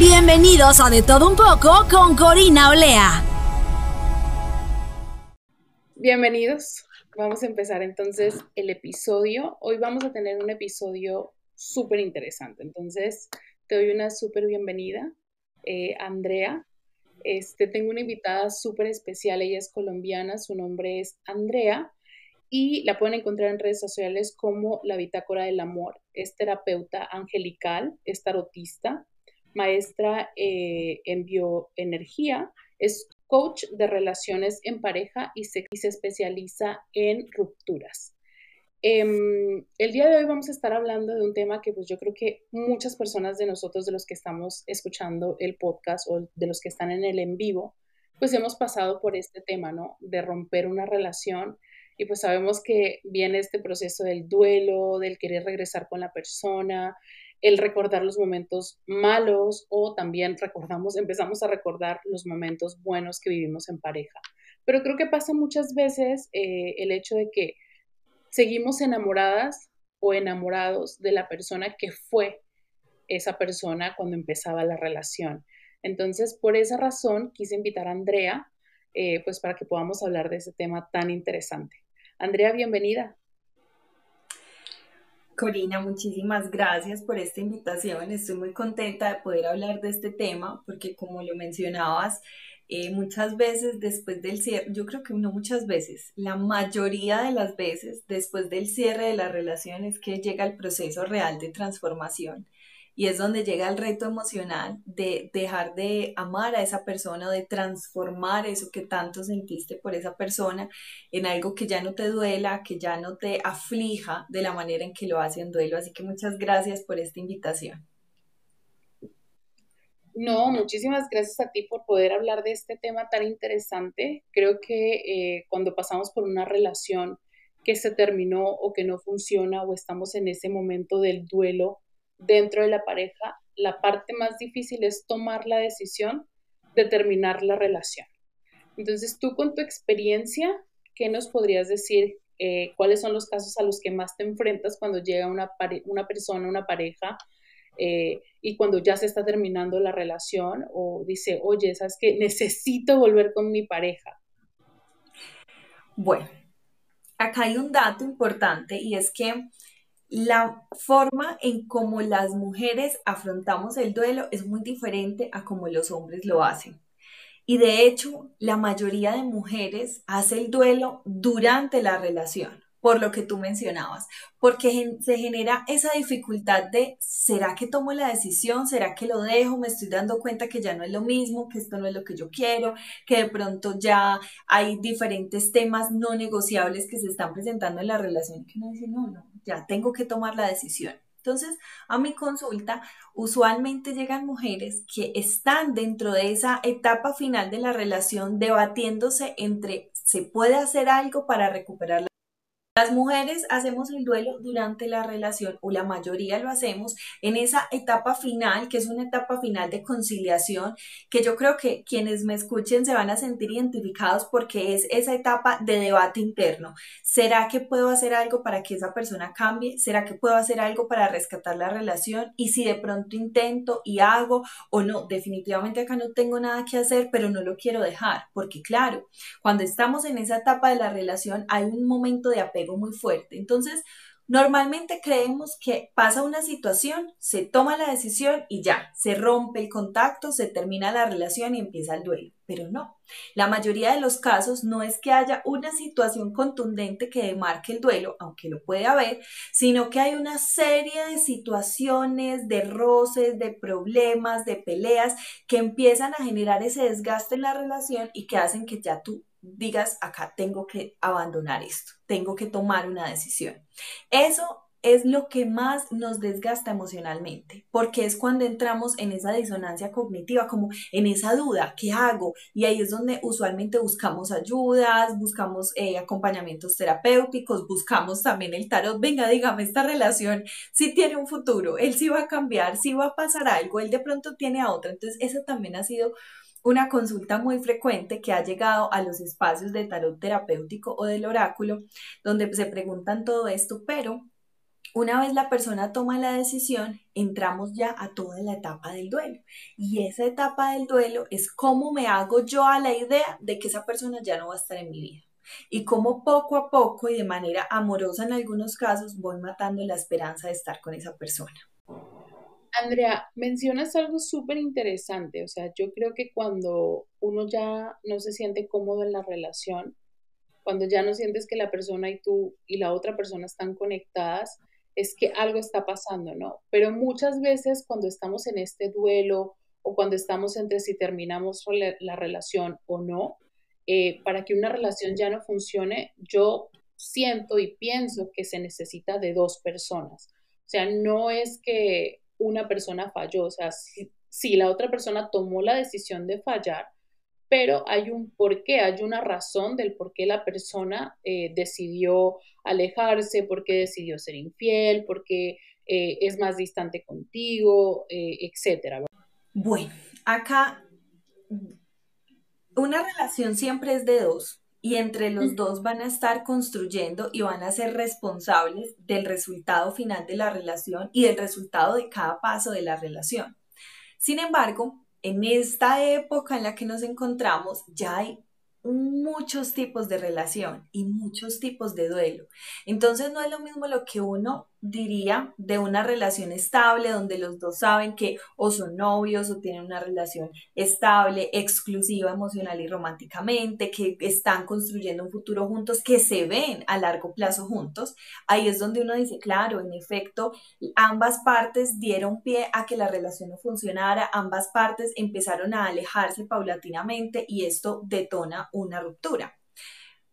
Bienvenidos a De todo un poco con Corina Olea. Bienvenidos Vamos a empezar entonces el episodio. Hoy vamos a tener un episodio súper interesante. Entonces, te doy una súper bienvenida, eh, Andrea. Este, tengo una invitada súper especial, ella es colombiana, su nombre es Andrea y la pueden encontrar en redes sociales como La Bitácora del Amor. Es terapeuta angelical, es tarotista, maestra eh, en bioenergía, es coach de relaciones en pareja y se, especializa en rupturas. Em, el día de hoy vamos a estar hablando de un tema que pues yo creo que muchas personas de nosotros, de los que estamos escuchando el podcast o de los que están en el en vivo, pues hemos pasado por este tema, ¿no? De romper una relación y pues sabemos que viene este proceso del duelo, del querer regresar con la persona, el recordar los momentos malos o también recordamos, empezamos a recordar los momentos buenos que vivimos en pareja. Pero creo que pasa muchas veces eh, el hecho de que seguimos enamoradas o enamorados de la persona que fue esa persona cuando empezaba la relación. Entonces, por esa razón, quise invitar a Andrea, eh, pues para que podamos hablar de ese tema tan interesante. Andrea, bienvenida. Corina, muchísimas gracias por esta invitación. Estoy muy contenta de poder hablar de este tema porque como lo mencionabas, eh, muchas veces después del cierre, yo creo que no muchas veces, la mayoría de las veces después del cierre de la relación es que llega el proceso real de transformación y es donde llega el reto emocional de dejar de amar a esa persona de transformar eso que tanto sentiste por esa persona en algo que ya no te duela, que ya no te aflija de la manera en que lo hace un duelo. Así que muchas gracias por esta invitación. No, muchísimas gracias a ti por poder hablar de este tema tan interesante. Creo que eh, cuando pasamos por una relación que se terminó o que no funciona o estamos en ese momento del duelo, dentro de la pareja, la parte más difícil es tomar la decisión de terminar la relación. Entonces, tú con tu experiencia, ¿qué nos podrías decir? Eh, ¿Cuáles son los casos a los que más te enfrentas cuando llega una, una persona, una pareja, eh, y cuando ya se está terminando la relación o dice, oye, ¿sabes que Necesito volver con mi pareja. Bueno, acá hay un dato importante y es que la forma en cómo las mujeres afrontamos el duelo es muy diferente a como los hombres lo hacen. Y de hecho, la mayoría de mujeres hace el duelo durante la relación por lo que tú mencionabas, porque se genera esa dificultad de, ¿será que tomo la decisión? ¿Será que lo dejo? Me estoy dando cuenta que ya no es lo mismo, que esto no es lo que yo quiero, que de pronto ya hay diferentes temas no negociables que se están presentando en la relación que uno dice, no, no, ya tengo que tomar la decisión. Entonces, a mi consulta, usualmente llegan mujeres que están dentro de esa etapa final de la relación debatiéndose entre se puede hacer algo para recuperar las mujeres hacemos el duelo durante la relación o la mayoría lo hacemos en esa etapa final, que es una etapa final de conciliación, que yo creo que quienes me escuchen se van a sentir identificados porque es esa etapa de debate interno. ¿Será que puedo hacer algo para que esa persona cambie? ¿Será que puedo hacer algo para rescatar la relación? Y si de pronto intento y hago o no, definitivamente acá no tengo nada que hacer, pero no lo quiero dejar, porque claro, cuando estamos en esa etapa de la relación hay un momento de apego muy fuerte. Entonces, normalmente creemos que pasa una situación, se toma la decisión y ya, se rompe el contacto, se termina la relación y empieza el duelo. Pero no, la mayoría de los casos no es que haya una situación contundente que demarque el duelo, aunque lo puede haber, sino que hay una serie de situaciones, de roces, de problemas, de peleas que empiezan a generar ese desgaste en la relación y que hacen que ya tú digas, acá tengo que abandonar esto, tengo que tomar una decisión. Eso es lo que más nos desgasta emocionalmente, porque es cuando entramos en esa disonancia cognitiva, como en esa duda, ¿qué hago? Y ahí es donde usualmente buscamos ayudas, buscamos eh, acompañamientos terapéuticos, buscamos también el tarot, venga, dígame, esta relación si tiene un futuro, él sí va a cambiar, sí va a pasar algo, él de pronto tiene a otra, entonces eso también ha sido una consulta muy frecuente que ha llegado a los espacios de tarot terapéutico o del oráculo, donde se preguntan todo esto, pero una vez la persona toma la decisión, entramos ya a toda la etapa del duelo. Y esa etapa del duelo es cómo me hago yo a la idea de que esa persona ya no va a estar en mi vida. Y cómo poco a poco y de manera amorosa en algunos casos voy matando la esperanza de estar con esa persona. Andrea, mencionas algo súper interesante. O sea, yo creo que cuando uno ya no se siente cómodo en la relación, cuando ya no sientes que la persona y tú y la otra persona están conectadas, es que algo está pasando, ¿no? Pero muchas veces cuando estamos en este duelo o cuando estamos entre si terminamos la relación o no, eh, para que una relación ya no funcione, yo siento y pienso que se necesita de dos personas. O sea, no es que una persona falló, o sea, si la otra persona tomó la decisión de fallar, pero hay un porqué, hay una razón del por qué la persona eh, decidió alejarse, por qué decidió ser infiel, por qué eh, es más distante contigo, eh, etcétera. Bueno, acá una relación siempre es de dos y entre los dos van a estar construyendo y van a ser responsables del resultado final de la relación y del resultado de cada paso de la relación. Sin embargo, en esta época en la que nos encontramos ya hay muchos tipos de relación y muchos tipos de duelo. Entonces no es lo mismo lo que uno diría, de una relación estable donde los dos saben que o son novios o tienen una relación estable, exclusiva emocional y románticamente, que están construyendo un futuro juntos, que se ven a largo plazo juntos. Ahí es donde uno dice, claro, en efecto, ambas partes dieron pie a que la relación no funcionara, ambas partes empezaron a alejarse paulatinamente y esto detona una ruptura.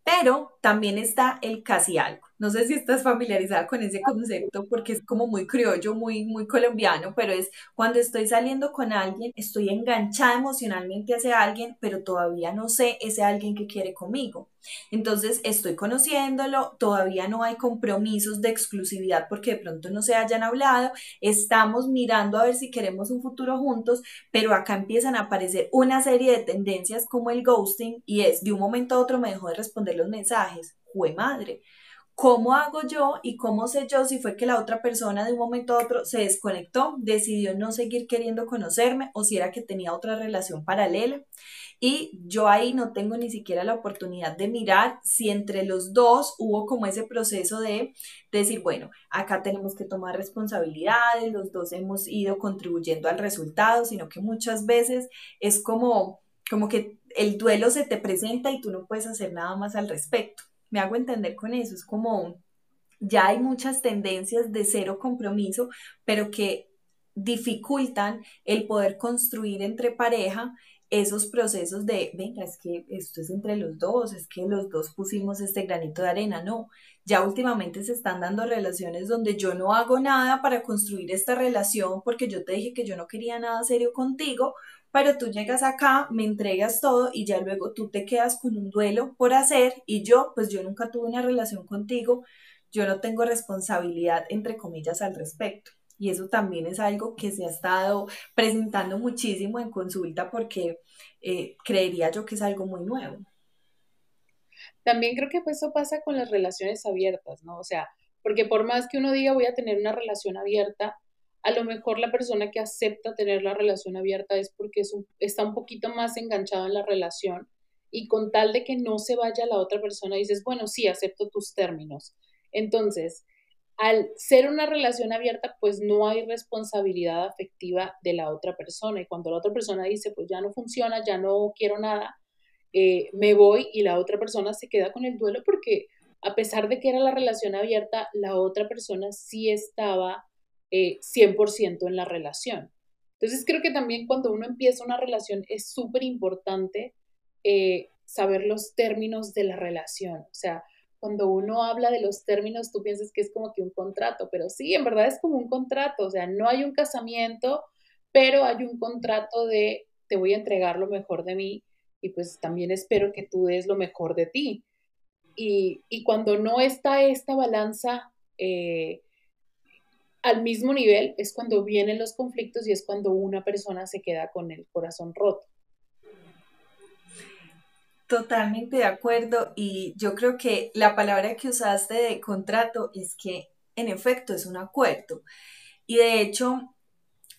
Pero también está el casi algo. No sé si estás familiarizada con ese concepto porque es como muy criollo, muy, muy colombiano, pero es cuando estoy saliendo con alguien, estoy enganchada emocionalmente hacia alguien, pero todavía no sé ese alguien que quiere conmigo. Entonces estoy conociéndolo, todavía no hay compromisos de exclusividad porque de pronto no se hayan hablado, estamos mirando a ver si queremos un futuro juntos, pero acá empiezan a aparecer una serie de tendencias como el ghosting y es de un momento a otro me dejó de responder los mensajes, jue madre ¿Cómo hago yo y cómo sé yo si fue que la otra persona de un momento a otro se desconectó, decidió no seguir queriendo conocerme o si era que tenía otra relación paralela? Y yo ahí no tengo ni siquiera la oportunidad de mirar si entre los dos hubo como ese proceso de decir, bueno, acá tenemos que tomar responsabilidades, los dos hemos ido contribuyendo al resultado, sino que muchas veces es como, como que el duelo se te presenta y tú no puedes hacer nada más al respecto. Me hago entender con eso, es como ya hay muchas tendencias de cero compromiso, pero que dificultan el poder construir entre pareja esos procesos de, venga, es que esto es entre los dos, es que los dos pusimos este granito de arena, no. Ya últimamente se están dando relaciones donde yo no hago nada para construir esta relación porque yo te dije que yo no quería nada serio contigo, pero tú llegas acá, me entregas todo y ya luego tú te quedas con un duelo por hacer y yo, pues yo nunca tuve una relación contigo, yo no tengo responsabilidad, entre comillas, al respecto. Y eso también es algo que se ha estado presentando muchísimo en consulta porque eh, creería yo que es algo muy nuevo. También creo que eso pasa con las relaciones abiertas, ¿no? O sea, porque por más que uno diga voy a tener una relación abierta, a lo mejor la persona que acepta tener la relación abierta es porque está un poquito más enganchado en la relación y con tal de que no se vaya la otra persona dices, bueno, sí, acepto tus términos. Entonces, al ser una relación abierta, pues no hay responsabilidad afectiva de la otra persona. Y cuando la otra persona dice, pues ya no funciona, ya no quiero nada, eh, me voy y la otra persona se queda con el duelo porque a pesar de que era la relación abierta, la otra persona sí estaba 100% eh, en la relación. Entonces creo que también cuando uno empieza una relación es súper importante eh, saber los términos de la relación. O sea, cuando uno habla de los términos, tú piensas que es como que un contrato, pero sí, en verdad es como un contrato, o sea, no hay un casamiento, pero hay un contrato de te voy a entregar lo mejor de mí y pues también espero que tú des lo mejor de ti. Y, cuando no está esta balanza eh, al mismo nivel, es cuando vienen los conflictos y es cuando una persona se queda con el corazón roto. Totalmente de acuerdo y yo creo que la palabra que usaste de contrato es que en efecto es un acuerdo. Y de hecho,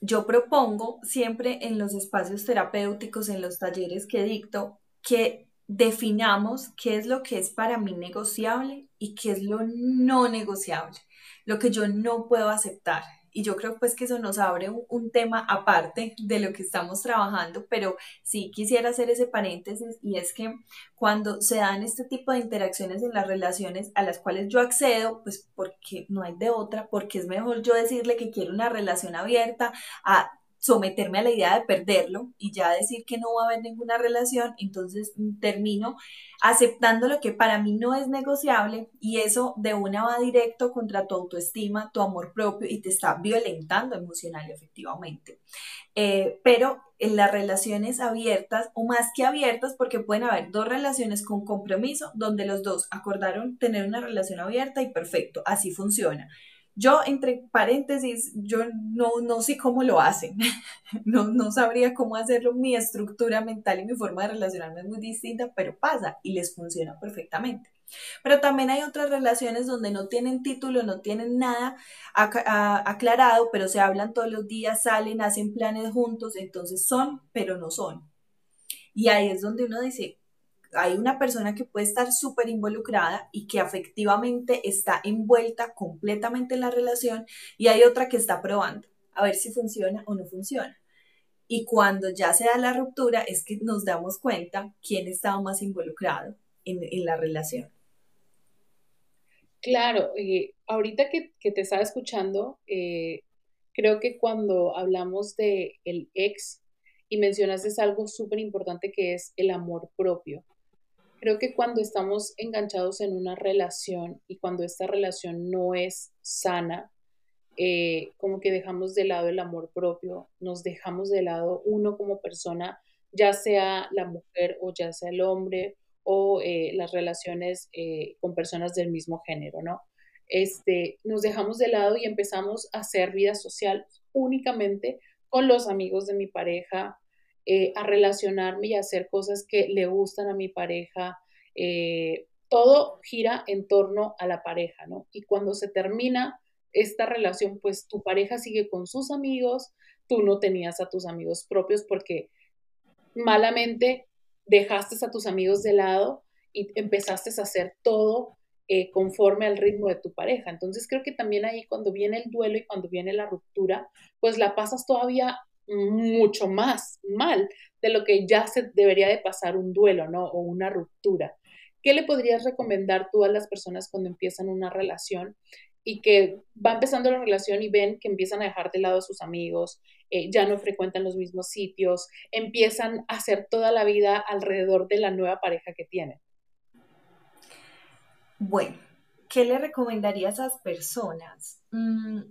yo propongo siempre en los espacios terapéuticos, en los talleres que dicto, que definamos qué es lo que es para mí negociable y qué es lo no negociable, lo que yo no puedo aceptar. Y yo creo pues que eso nos abre un, tema aparte de lo que estamos trabajando, pero sí quisiera hacer ese paréntesis y es que cuando se dan este tipo de interacciones en las relaciones a las cuales yo accedo, pues porque no hay de otra, porque es mejor yo decirle que quiero una relación abierta a someterme a la idea de perderlo y ya decir que no va a haber ninguna relación, entonces termino aceptando lo que para mí no es negociable y eso de una va directo contra tu autoestima, tu amor propio y te está violentando emocional y efectivamente. Eh, pero en las relaciones abiertas o más que abiertas, porque pueden haber dos relaciones con compromiso donde los dos acordaron tener una relación abierta y perfecto, así funciona yo, entre paréntesis, yo no, no sé cómo lo hacen, no, no sabría cómo hacerlo, mi estructura mental y mi forma de relacionarme es muy distinta, pero pasa y les funciona perfectamente. Pero también hay otras relaciones donde no tienen título, no tienen nada aclarado, pero se hablan todos los días, salen, hacen planes juntos, entonces son, pero no son. Y ahí es donde uno dice, hay una persona que puede estar súper involucrada y que afectivamente está envuelta completamente en la relación y hay otra que está probando a ver si funciona o no funciona. Y cuando ya se da la ruptura es que nos damos cuenta quién estaba más involucrado en, la relación. Claro, ahorita que, te estaba escuchando, eh, creo que cuando hablamos de el ex y mencionaste algo súper importante que es el amor propio. Creo que cuando estamos enganchados en una relación y cuando esta relación no es sana, eh, como que dejamos de lado el amor propio, nos dejamos de lado uno como persona, ya sea la mujer o ya sea el hombre o eh, las relaciones eh, con personas del mismo género, ¿no? Este, nos dejamos de lado y empezamos a hacer vida social únicamente con los amigos de mi pareja, eh, a relacionarme y a hacer cosas que le gustan a mi pareja. Eh, todo gira en torno a la pareja, ¿no? Y cuando se termina esta relación, pues tu pareja sigue con sus amigos, tú no tenías a tus amigos propios porque malamente dejaste a tus amigos de lado y empezaste a hacer todo eh, conforme al ritmo de tu pareja. Entonces creo que también ahí cuando viene el duelo y cuando viene la ruptura, pues la pasas todavía mucho más mal de lo que ya se debería de pasar un duelo, ¿no? O una ruptura. ¿Qué le podrías recomendar tú a las personas cuando empiezan una relación y que va empezando la relación y ven que empiezan a dejar de lado a sus amigos, eh, ya no frecuentan los mismos sitios, empiezan a hacer toda la vida alrededor de la nueva pareja que tienen? Bueno, ¿qué le recomendaría a esas personas? Mm,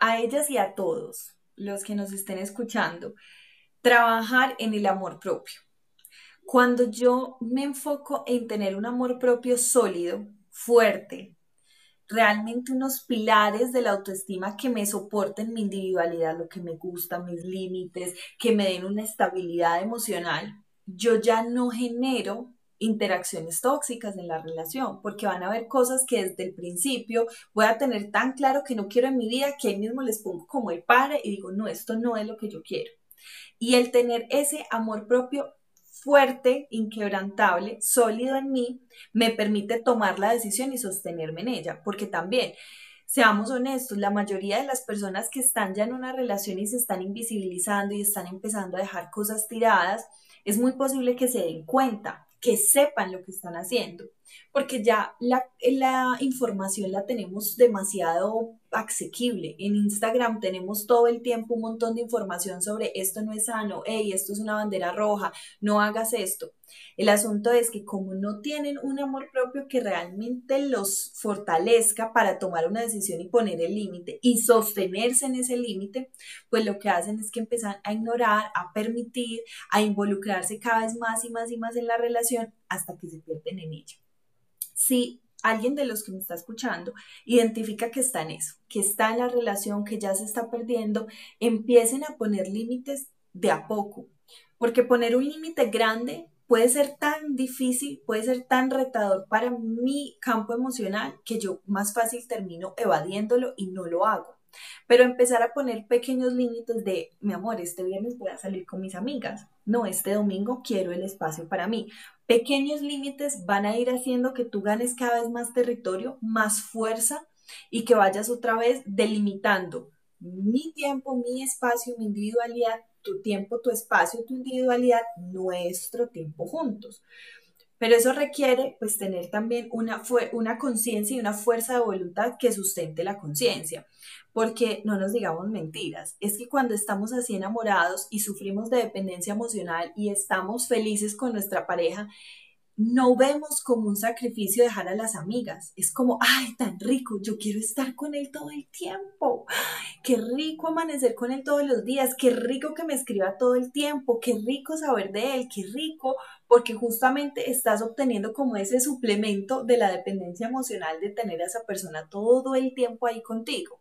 a ellas y a todos los que nos estén escuchando, trabajar en el amor propio. Cuando yo me enfoco en tener un amor propio sólido, fuerte, realmente unos pilares de la autoestima que me soporten mi individualidad, lo que me gusta, mis límites, que me den una estabilidad emocional, yo ya no genero interacciones tóxicas en la relación, porque van a haber cosas que desde el principio voy a tener tan claro que no quiero en mi vida que ahí mismo les pongo como el padre y digo, no, esto no es lo que yo quiero. Y el tener ese amor propio fuerte, inquebrantable, sólido en mí, me permite tomar la decisión y sostenerme en ella, porque también seamos honestos, la mayoría de las personas que están ya en una relación y se están invisibilizando y están empezando a dejar cosas tiradas, es muy posible que se den cuenta que sepan lo que están haciendo. Porque ya la, la, información la tenemos demasiado asequible. En Instagram tenemos todo el tiempo un montón de información sobre esto no es sano, hey, esto es una bandera roja, no hagas esto. El asunto es que como no tienen un amor propio que realmente los fortalezca para tomar una decisión y poner el límite y sostenerse en ese límite, pues lo que hacen es que empiezan a ignorar, a permitir, a involucrarse cada vez más y más y más en la relación hasta que se pierden en ella si alguien de los que me está escuchando identifica que está en eso, que está en la relación, que ya se está perdiendo, empiecen a poner límites de a poco, porque poner un límite grande puede ser tan difícil, puede ser tan retador para mi campo emocional que yo más fácil termino evadiéndolo y no lo hago. Pero empezar a poner pequeños límites de, mi amor, este viernes voy a salir con mis amigas. No, este domingo quiero el espacio para mí pequeños límites van a ir haciendo que tú ganes cada vez más territorio, más fuerza y que vayas otra vez delimitando mi tiempo, mi espacio, mi individualidad, tu tiempo, tu espacio, tu individualidad, nuestro tiempo juntos. Pero eso requiere pues tener también una, una conciencia y una fuerza de voluntad que sustente la conciencia. Porque no nos digamos mentiras, es que cuando estamos así enamorados y sufrimos de dependencia emocional y estamos felices con nuestra pareja, no vemos como un sacrificio dejar a las amigas. Es como, ay, tan rico, yo quiero estar con él todo el tiempo. qué rico amanecer con él todos los días, qué rico que me escriba todo el tiempo, qué rico saber de él, qué rico, porque justamente estás obteniendo como ese suplemento de la dependencia emocional de tener a esa persona todo el tiempo ahí contigo.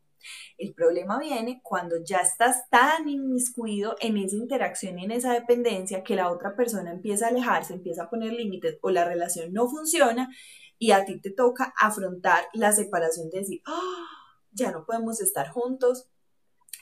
El problema viene cuando ya estás tan inmiscuido en esa interacción y en esa dependencia que la otra persona empieza a alejarse, empieza a poner límites o la relación no funciona y a ti te toca afrontar la separación de decir, ¡Ah! ya no podemos estar juntos,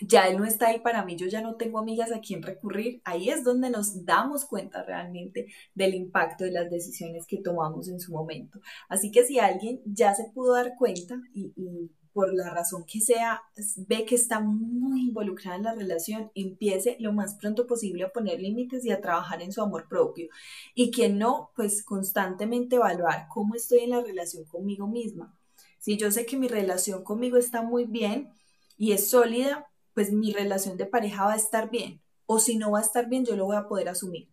ya él no está ahí para mí, yo ya no tengo amigas a quien recurrir, ahí es donde nos damos cuenta realmente del impacto de las decisiones que tomamos en su momento. Así que si alguien ya se pudo dar cuenta y, y por la razón que sea, ve que está muy involucrada en la relación, empiece lo más pronto posible a poner límites y a trabajar en su amor propio. Y que no, pues constantemente evaluar cómo estoy en la relación conmigo misma. Si yo sé que mi relación conmigo está muy bien y es sólida, pues mi relación de pareja va a estar bien. O si no va a estar bien, yo lo voy a poder asumir.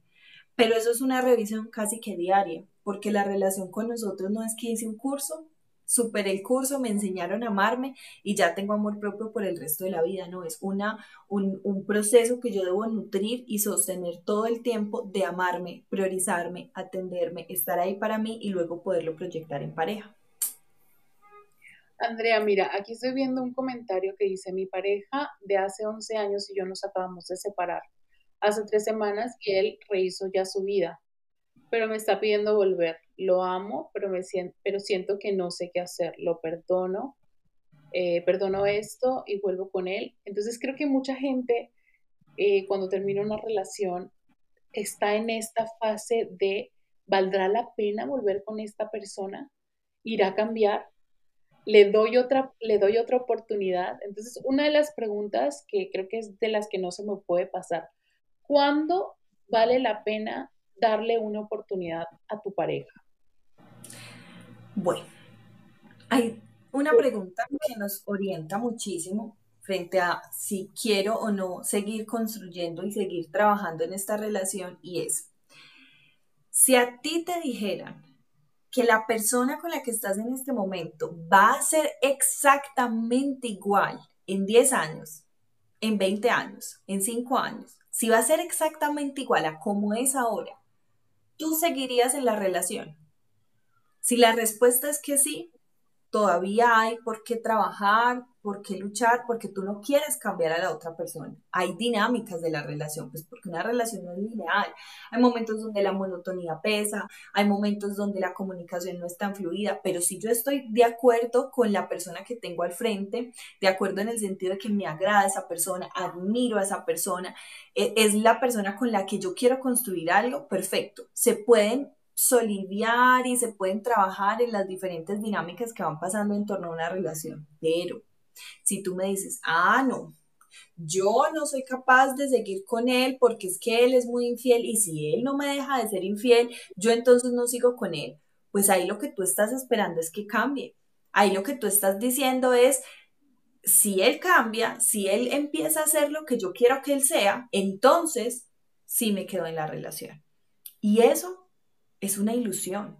Pero eso es una revisión casi que diaria, porque la relación con nosotros no es que hice un curso, superé el curso, me enseñaron a amarme y ya tengo amor propio por el resto de la vida, no, es una, un, un proceso que yo debo nutrir y sostener todo el tiempo de amarme, priorizarme, atenderme, estar ahí para mí y luego poderlo proyectar en pareja. Andrea, mira, aquí estoy viendo un comentario que dice, mi pareja de hace 11 años y yo nos acabamos de separar. Hace tres semanas y él rehizo ya su vida, pero me está pidiendo volver lo amo, pero, me siento, pero siento que no sé qué hacer, lo perdono, eh, perdono esto y vuelvo con él. Entonces creo que mucha gente eh, cuando termina una relación está en esta fase de, ¿valdrá la pena volver con esta persona? ¿Irá a cambiar? ¿Le doy otra, le doy otra oportunidad? Entonces, una de las preguntas que creo que es de las que no se me puede pasar, ¿cuándo vale la pena darle una oportunidad a tu pareja? Bueno, hay una pregunta que nos orienta muchísimo frente a si quiero o no seguir construyendo y seguir trabajando en esta relación y es, si a ti te dijeran que la persona con la que estás en este momento va a ser exactamente igual en 10 años, en 20 años, en 5 años, si va a ser exactamente igual a como es ahora, tú seguirías en la relación. Si la respuesta es que sí, todavía hay por qué trabajar, por qué luchar, porque tú no quieres cambiar a la otra persona. Hay dinámicas de la relación, pues porque una relación no es lineal. Hay momentos donde la monotonía pesa, hay momentos donde la comunicación no es tan fluida, pero si yo estoy de acuerdo con la persona que tengo al frente, de acuerdo en el sentido de que me agrada esa persona, admiro a esa persona, e, es la persona con la que yo quiero construir algo, perfecto. Se pueden soliviar y se pueden trabajar en las diferentes dinámicas que van pasando en torno a una relación. Pero si tú me dices, ah, no, yo no soy capaz de seguir con él porque es que él es muy infiel y si él no me deja de ser infiel, yo entonces no sigo con él. pues ahí lo que tú estás esperando es que cambie. Ahí lo que tú estás diciendo es, si él cambia, si él empieza a hacer lo que yo quiero que él sea, entonces sí me quedo en la relación. Y eso es una ilusión,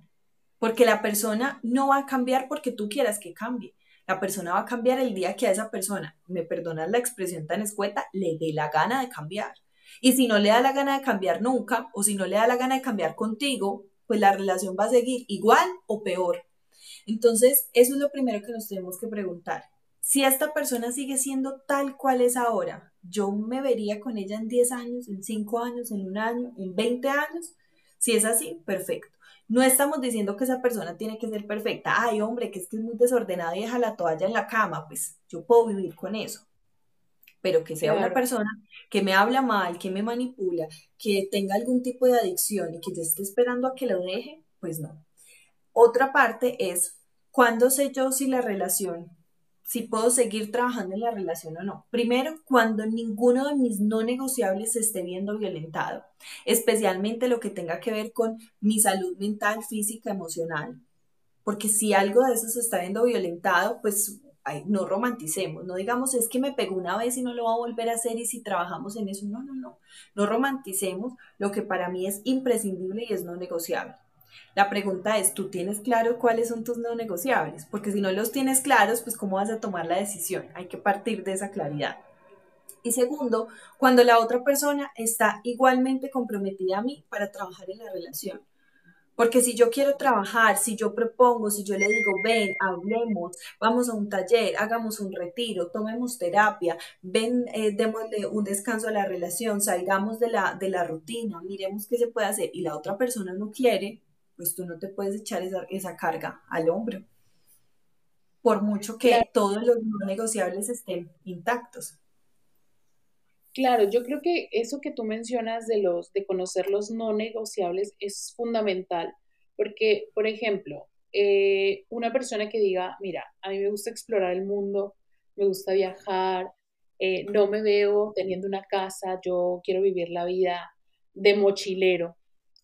porque la persona no va a cambiar porque tú quieras que cambie. La persona va a cambiar el día que a esa persona, me perdonas la expresión tan escueta, le dé la gana de cambiar. Y si no le da la gana de cambiar nunca, o si no le da la gana de cambiar contigo, pues la relación va a seguir igual o peor. Entonces, eso es lo primero que nos tenemos que preguntar. Si esta persona sigue siendo tal cual es ahora, yo me vería con ella en 10 años, en 5 años, en un año, en 20 años. Si es así, perfecto. No estamos diciendo que esa persona tiene que ser perfecta. Ay, hombre, que es que es muy desordenada y deja la toalla en la cama. Pues yo puedo vivir con eso. Pero que sea una persona que me habla mal, que me manipula, que tenga algún tipo de adicción y que yo esté esperando a que lo deje, pues no. Otra parte es, ¿cuándo sé yo si la relación si puedo seguir trabajando en la relación o no. Primero, cuando ninguno de mis no negociables se esté viendo violentado, especialmente lo que tenga que ver con mi salud mental, física, emocional. Porque si algo de eso se está viendo violentado, pues no romanticemos, no digamos es que me pegó una vez y no lo va a volver a hacer y si trabajamos en eso, no, no, no, no romanticemos lo que para mí es imprescindible y es no negociable. La pregunta es, ¿tú tienes claro cuáles son tus no negociables? Porque si no los tienes claros, pues ¿cómo vas a tomar la decisión? Hay que partir de esa claridad. Y segundo, cuando la otra persona está igualmente comprometida a mí para trabajar en la relación. Porque si yo quiero trabajar, si yo propongo, si yo le digo, ven, hablemos, vamos a un taller, hagamos un retiro, tomemos terapia, ven, eh, démosle un descanso a la relación, salgamos de la, de la rutina, miremos qué se puede hacer y la otra persona no quiere, pues tú no te puedes echar esa, carga al hombro, por mucho que todos los no negociables estén intactos. Claro, yo creo que eso que tú mencionas de los de conocer los no negociables es fundamental, porque, por ejemplo, eh, una persona que diga, mira, a mí me gusta explorar el mundo, me gusta viajar, eh, no me veo teniendo una casa, yo quiero vivir la vida de mochilero,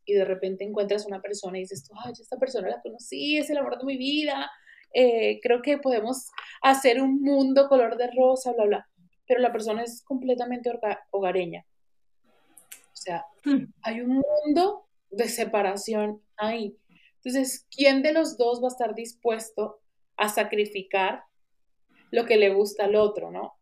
y de repente encuentras una persona y dices, ay, esta persona la conocí, es el amor de mi vida, eh, creo que podemos hacer un mundo color de rosa, bla, bla, pero la persona es completamente hogareña. O sea, hmm. hay un mundo de separación ahí. Entonces, ¿quién de los dos va a estar dispuesto a sacrificar lo que le gusta al otro, no?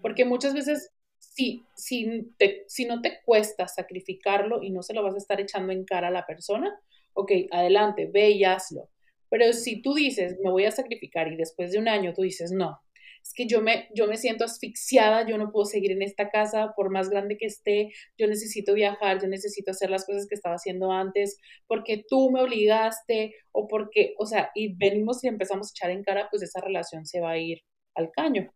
Porque muchas veces si, si, si no te cuesta sacrificarlo y no se lo vas a estar echando en cara a la persona, ok, adelante, ve y hazlo. Pero si tú dices, me voy a sacrificar y después de un año tú dices, no, es que yo me, yo me siento asfixiada, yo no puedo seguir en esta casa por más grande que esté, yo necesito viajar, yo necesito hacer las cosas que estaba haciendo antes, porque tú me obligaste o porque, o sea, y venimos y empezamos a echar en cara, pues esa relación se va a ir al caño.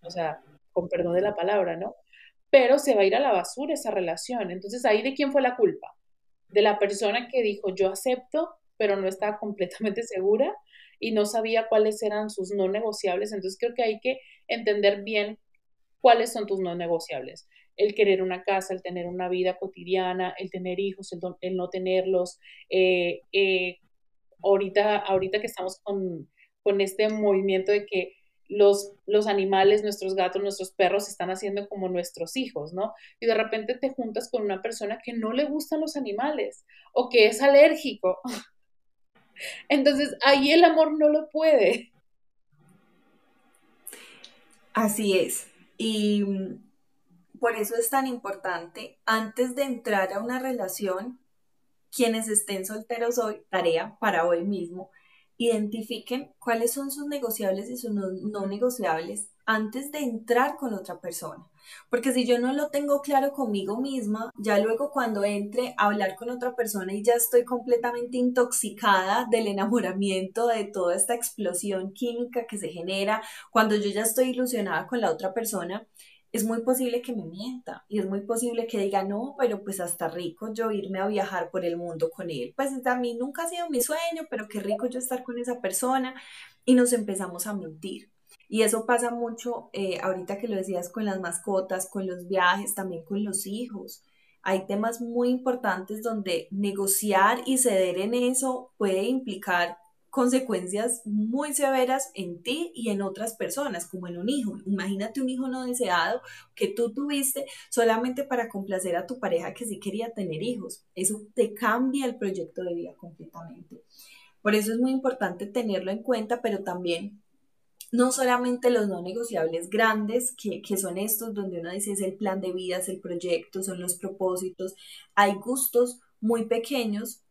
O sea, con perdón de la palabra, ¿no? Pero se va a ir a la basura esa relación. Entonces, ahí de quién fue la culpa? De la persona que dijo, yo acepto, pero no estaba completamente segura y no sabía cuáles eran sus no negociables. Entonces, creo que hay que entender bien cuáles son tus no negociables. El querer una casa, el tener una vida cotidiana, el tener hijos, el, no tenerlos. Eh, eh, ahorita, ahorita que estamos con, con este movimiento de que los, los animales, nuestros gatos, nuestros perros están haciendo como nuestros hijos, ¿no? Y de repente te juntas con una persona que no le gustan los animales o que es alérgico. Entonces, ahí el amor no lo puede. Así es. Y mm, por eso es tan importante, antes de entrar a una relación, quienes estén solteros hoy, tarea para hoy mismo, identifiquen cuáles son sus negociables y sus no, negociables antes de entrar con otra persona. Porque si yo no lo tengo claro conmigo misma, ya luego cuando entre a hablar con otra persona y ya estoy completamente intoxicada del enamoramiento, de toda esta explosión química que se genera, cuando yo ya estoy ilusionada con la otra persona, es muy posible que me mienta y es muy posible que diga, no, pero pues hasta rico yo irme a viajar por el mundo con él. Pues a mí nunca ha sido mi sueño, pero qué rico yo estar con esa persona y nos empezamos a mentir. Y eso pasa mucho, eh, ahorita que lo decías, con las mascotas, con los viajes, también con los hijos. hay temas muy importantes donde negociar y ceder en eso puede implicar consecuencias muy severas en ti y en otras personas, como en un hijo. Imagínate un hijo no deseado que tú tuviste solamente para complacer a tu pareja que sí quería tener hijos. Eso te cambia el proyecto de vida completamente. Por eso es muy importante tenerlo en cuenta, pero también no solamente los no negociables grandes, que, que, son estos donde uno dice es el plan de vida, es el proyecto, son los propósitos, hay gustos muy pequeños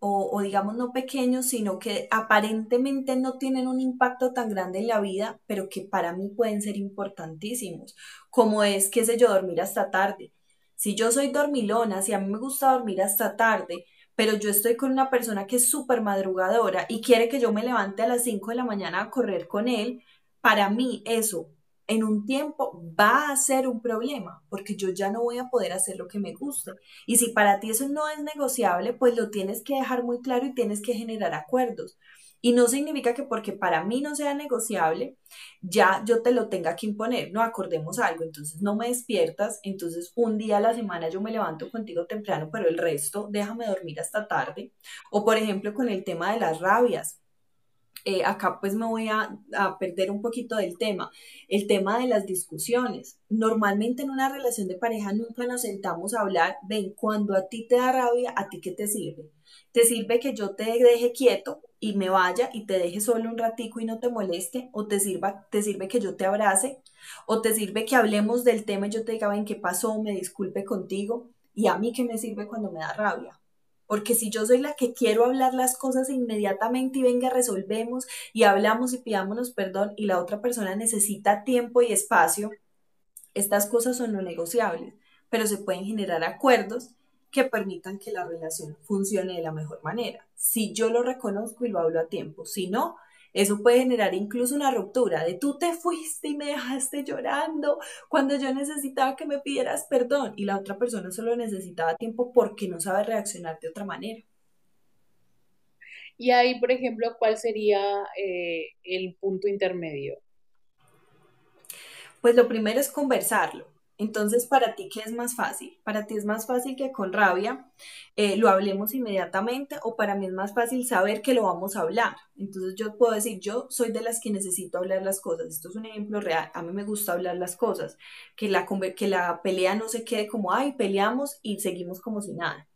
o, digamos no pequeños, sino que aparentemente no tienen un impacto tan grande en la vida, pero que para mí pueden ser importantísimos, como es, qué sé yo, dormir hasta tarde. Si yo soy dormilona, si a mí me gusta dormir hasta tarde, pero yo estoy con una persona que es súper madrugadora y quiere que yo me levante a las 5 de la mañana a correr con él, para mí eso en un tiempo va a ser un problema, porque yo ya no voy a poder hacer lo que me gusta. Y si para ti eso no es negociable, pues lo tienes que dejar muy claro y tienes que generar acuerdos. Y no significa que porque para mí no sea negociable, ya yo te lo tenga que imponer. No acordemos algo, entonces no me despiertas, entonces un día a la semana yo me levanto contigo temprano, pero el resto déjame dormir hasta tarde. O por ejemplo con el tema de las rabias. Eh, acá pues me voy a, perder un poquito del tema, el tema de las discusiones. Normalmente en una relación de pareja nunca nos sentamos a hablar, ven, cuando a ti te da rabia, ¿a ti qué te sirve? ¿Te sirve que yo te deje quieto y me vaya y te deje solo un ratico y no te moleste? ¿O te, sirva, te sirve que yo te abrace? ¿O te sirve que hablemos del tema y yo te diga, ven, ¿qué pasó? Me disculpe contigo. ¿Y a mí qué me sirve cuando me da rabia? Porque si yo soy la que quiero hablar las cosas inmediatamente y venga, resolvemos y hablamos y pidámonos perdón y la otra persona necesita tiempo y espacio, estas cosas son no negociables, pero se pueden generar acuerdos que permitan que la relación funcione de la mejor manera. Si yo lo reconozco y lo hablo a tiempo, si no, eso puede generar incluso una ruptura de tú te fuiste y me dejaste llorando cuando yo necesitaba que me pidieras perdón y la otra persona solo necesitaba tiempo porque no sabe reaccionar de otra manera. Y ahí, por ejemplo, ¿cuál sería eh, el punto intermedio? Pues lo primero es conversarlo. Entonces, ¿para ti qué es más fácil? ¿Para ti es más fácil que con rabia eh, lo hablemos inmediatamente o para mí es más fácil saber que lo vamos a hablar? Entonces yo puedo decir, yo soy de las que necesito hablar las cosas. Esto es un ejemplo real. A mí me gusta hablar las cosas. Que la, que la pelea no se quede como, ay, peleamos y seguimos como si nada.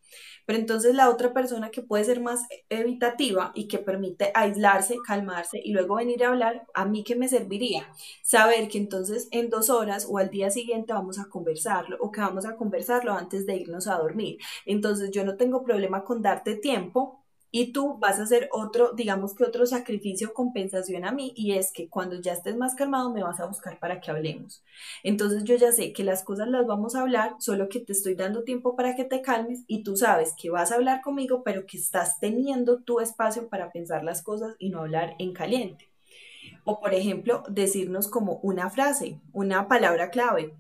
Pero entonces la otra persona que puede ser más evitativa y que permite aislarse, calmarse y luego venir a hablar, a mí que me serviría saber que entonces en dos horas o al día siguiente vamos a conversarlo o que vamos a conversarlo antes de irnos a dormir. Entonces yo no tengo problema con darte tiempo y tú vas a hacer otro, digamos que otro sacrificio compensación a mí y es que cuando ya estés más calmado me vas a buscar para que hablemos. Entonces yo ya sé que las cosas las vamos a hablar, solo que te estoy dando tiempo para que te calmes y tú sabes que vas a hablar conmigo, pero que estás teniendo tu espacio para pensar las cosas y no hablar en caliente. O por ejemplo, decirnos como una frase, una palabra clave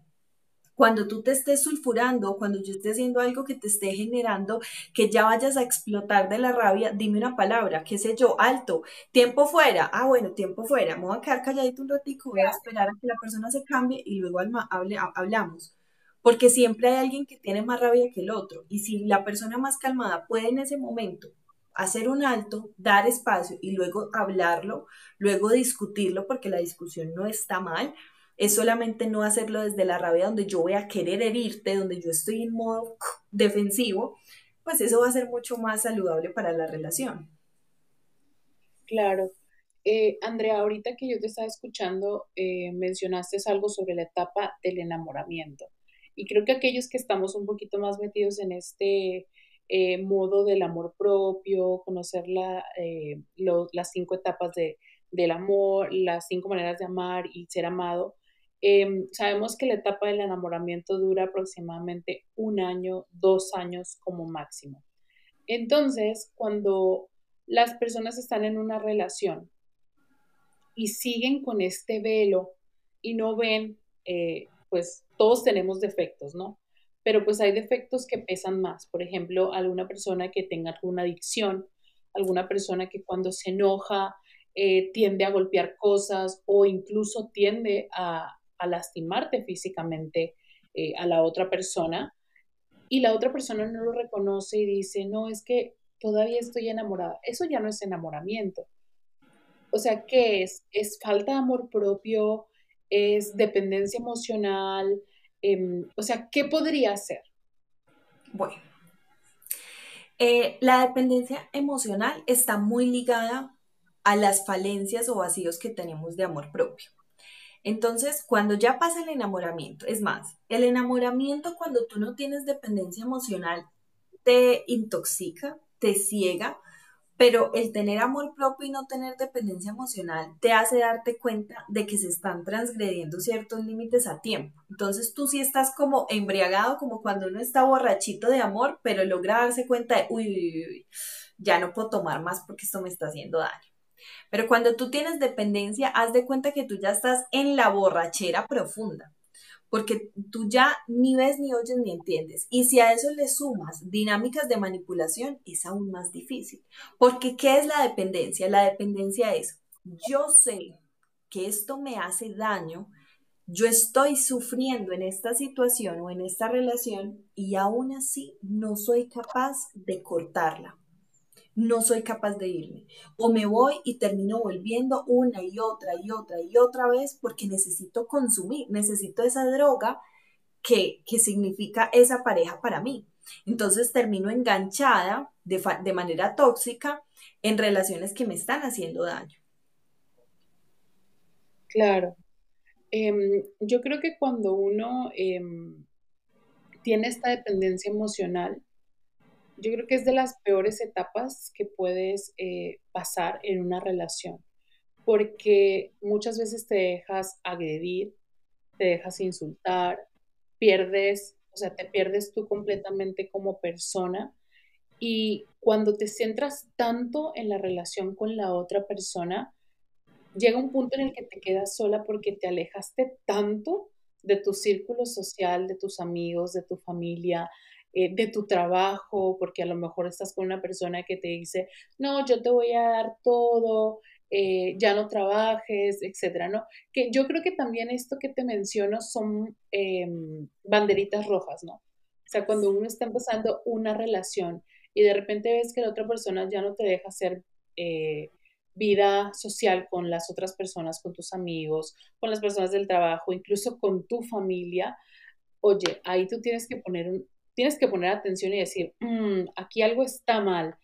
cuando tú te estés sulfurando, cuando yo esté haciendo algo que te esté generando, que ya vayas a explotar de la rabia, dime una palabra, qué sé yo, alto, tiempo fuera, ah, bueno, tiempo fuera, me voy a quedar calladito un ratico, voy a esperar a que la persona se cambie y luego hable, hablamos. Porque siempre hay alguien que tiene más rabia que el otro. Y si la persona más calmada puede en ese momento hacer un alto, dar espacio y luego hablarlo, luego discutirlo, porque la discusión no está mal, es solamente no hacerlo desde la rabia donde yo voy a querer herirte, donde yo estoy en modo defensivo, pues eso va a ser mucho más saludable para la relación. Claro. Eh, Andrea, ahorita que yo te estaba escuchando, eh, mencionaste algo sobre la etapa del enamoramiento. Y creo que aquellos que estamos un poquito más metidos en este eh, modo del amor propio, conocer la, las cinco etapas de, del amor, las cinco maneras de amar y ser amado, Em, sabemos que la etapa del enamoramiento dura aproximadamente un año, dos años como máximo. Entonces, cuando las personas están en una relación y siguen con este velo y no ven, eh, pues todos tenemos defectos, ¿no? Pero pues hay defectos que pesan más. Por ejemplo, alguna persona que tenga alguna adicción, alguna persona que cuando se enoja eh, tiende a golpear cosas o incluso tiende a, a lastimarte físicamente eh, a la otra persona. y la otra persona no lo reconoce y dice, no, es que todavía estoy enamorada. Eso ya no es enamoramiento. O sea, ¿qué es? ¿Es falta de amor propio? ¿Es dependencia emocional? Em, o sea, ¿qué podría ser? Bueno, eh, la dependencia emocional está muy ligada a las falencias o vacíos que tenemos de amor propio. Entonces, cuando ya pasa el enamoramiento, es más, el enamoramiento cuando tú no tienes dependencia emocional te intoxica, te ciega, pero el tener amor propio y no tener dependencia emocional te hace darte cuenta de que se están transgrediendo ciertos límites a tiempo. Entonces tú sí estás como embriagado, como cuando uno está borrachito de amor, pero logra darse cuenta de, uy, uy, uy ya no puedo tomar más porque esto me está haciendo daño. Pero cuando tú tienes dependencia, haz de cuenta que tú ya estás en la borrachera profunda, porque tú ya ni ves, ni oyes, ni entiendes. Y si a eso le sumas dinámicas de manipulación, es aún más difícil. Porque ¿qué es la dependencia? La dependencia es, yo sé que esto me hace daño, yo estoy sufriendo en esta situación o en esta relación y aún así no soy capaz de cortarla no soy capaz de irme. O me voy y termino volviendo una y otra y otra y otra vez porque necesito consumir, necesito esa droga que, significa esa pareja para mí. Entonces termino enganchada de, de manera tóxica en relaciones que me están haciendo daño. Claro. Em, yo creo que cuando uno em, tiene esta dependencia emocional, yo creo que es de las peores etapas que puedes eh, pasar en una relación, porque muchas veces te dejas agredir, te dejas insultar, pierdes, o sea, te pierdes tú completamente como persona y cuando te centras tanto en la relación con la otra persona, llega un punto en el que te quedas sola porque te alejaste tanto de tu círculo social, de tus amigos, de tu familia, eh, de tu trabajo, porque a lo mejor estás con una persona que te dice, no, yo te voy a dar todo, eh, ya no trabajes, etcétera, ¿no? Que yo creo que también esto que te menciono son em, banderitas rojas, ¿no? O sea, cuando uno está empezando una relación y de repente ves que la otra persona ya no te deja hacer eh, vida social con las otras personas, con tus amigos, con las personas del trabajo, incluso con tu familia, oye, ahí tú tienes que poner un, tienes que poner atención y decir, mm, aquí algo está mal.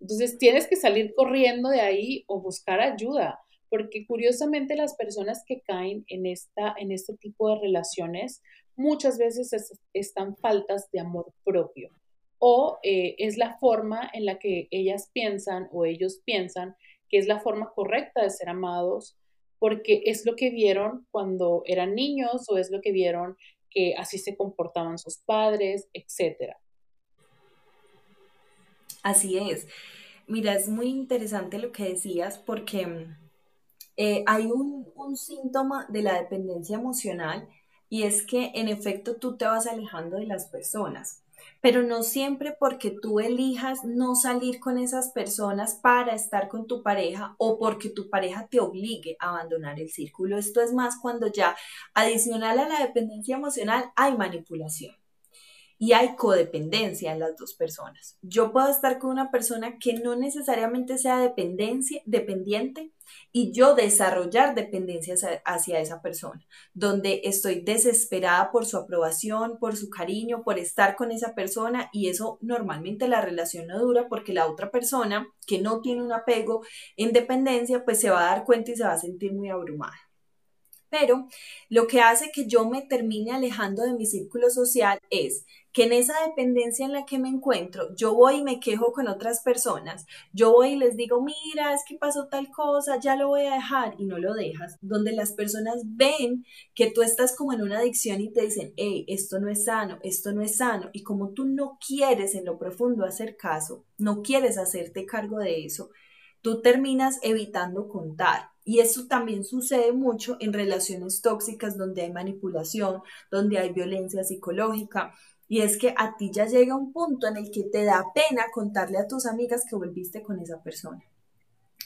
Entonces tienes que salir corriendo de ahí o buscar ayuda, porque curiosamente las personas que caen en, esta, en este tipo de relaciones muchas veces están faltas de amor propio o eh, es la forma en la que ellas piensan o ellos piensan que es la forma correcta de ser amados porque es lo que vieron cuando eran niños o es lo que vieron así se comportaban sus padres, etc. Así es. Mira, es muy interesante lo que decías porque eh, hay un, un síntoma de la dependencia emocional y es que en efecto tú te vas alejando de las personas pero no siempre porque tú elijas no salir con esas personas para estar con tu pareja o porque tu pareja te obligue a abandonar el círculo. Esto es más cuando ya adicional a la dependencia emocional hay manipulación y hay codependencia en las dos personas. Yo puedo estar con una persona que no necesariamente sea dependencia, dependiente y yo desarrollar dependencia hacia esa persona, donde estoy desesperada por su aprobación, por su cariño, por estar con esa persona y eso normalmente la relación no dura porque la otra persona que no tiene un apego en dependencia pues se va a dar cuenta y se va a sentir muy abrumada. Pero lo que hace que yo me termine alejando de mi círculo social es que en esa dependencia en la que me encuentro, yo voy y me quejo con otras personas, yo voy y les digo, mira, es que pasó tal cosa, ya lo voy a dejar y no lo dejas, donde las personas ven que tú estás como en una adicción y te dicen, hey, esto no es sano, esto no es sano, y como tú no quieres en lo profundo hacer caso, no quieres hacerte cargo de eso, tú terminas evitando contar. Y eso también sucede mucho en relaciones tóxicas donde hay manipulación, donde hay violencia psicológica. Y es que a ti ya llega un punto en el que te da pena contarle a tus amigas que volviste con esa persona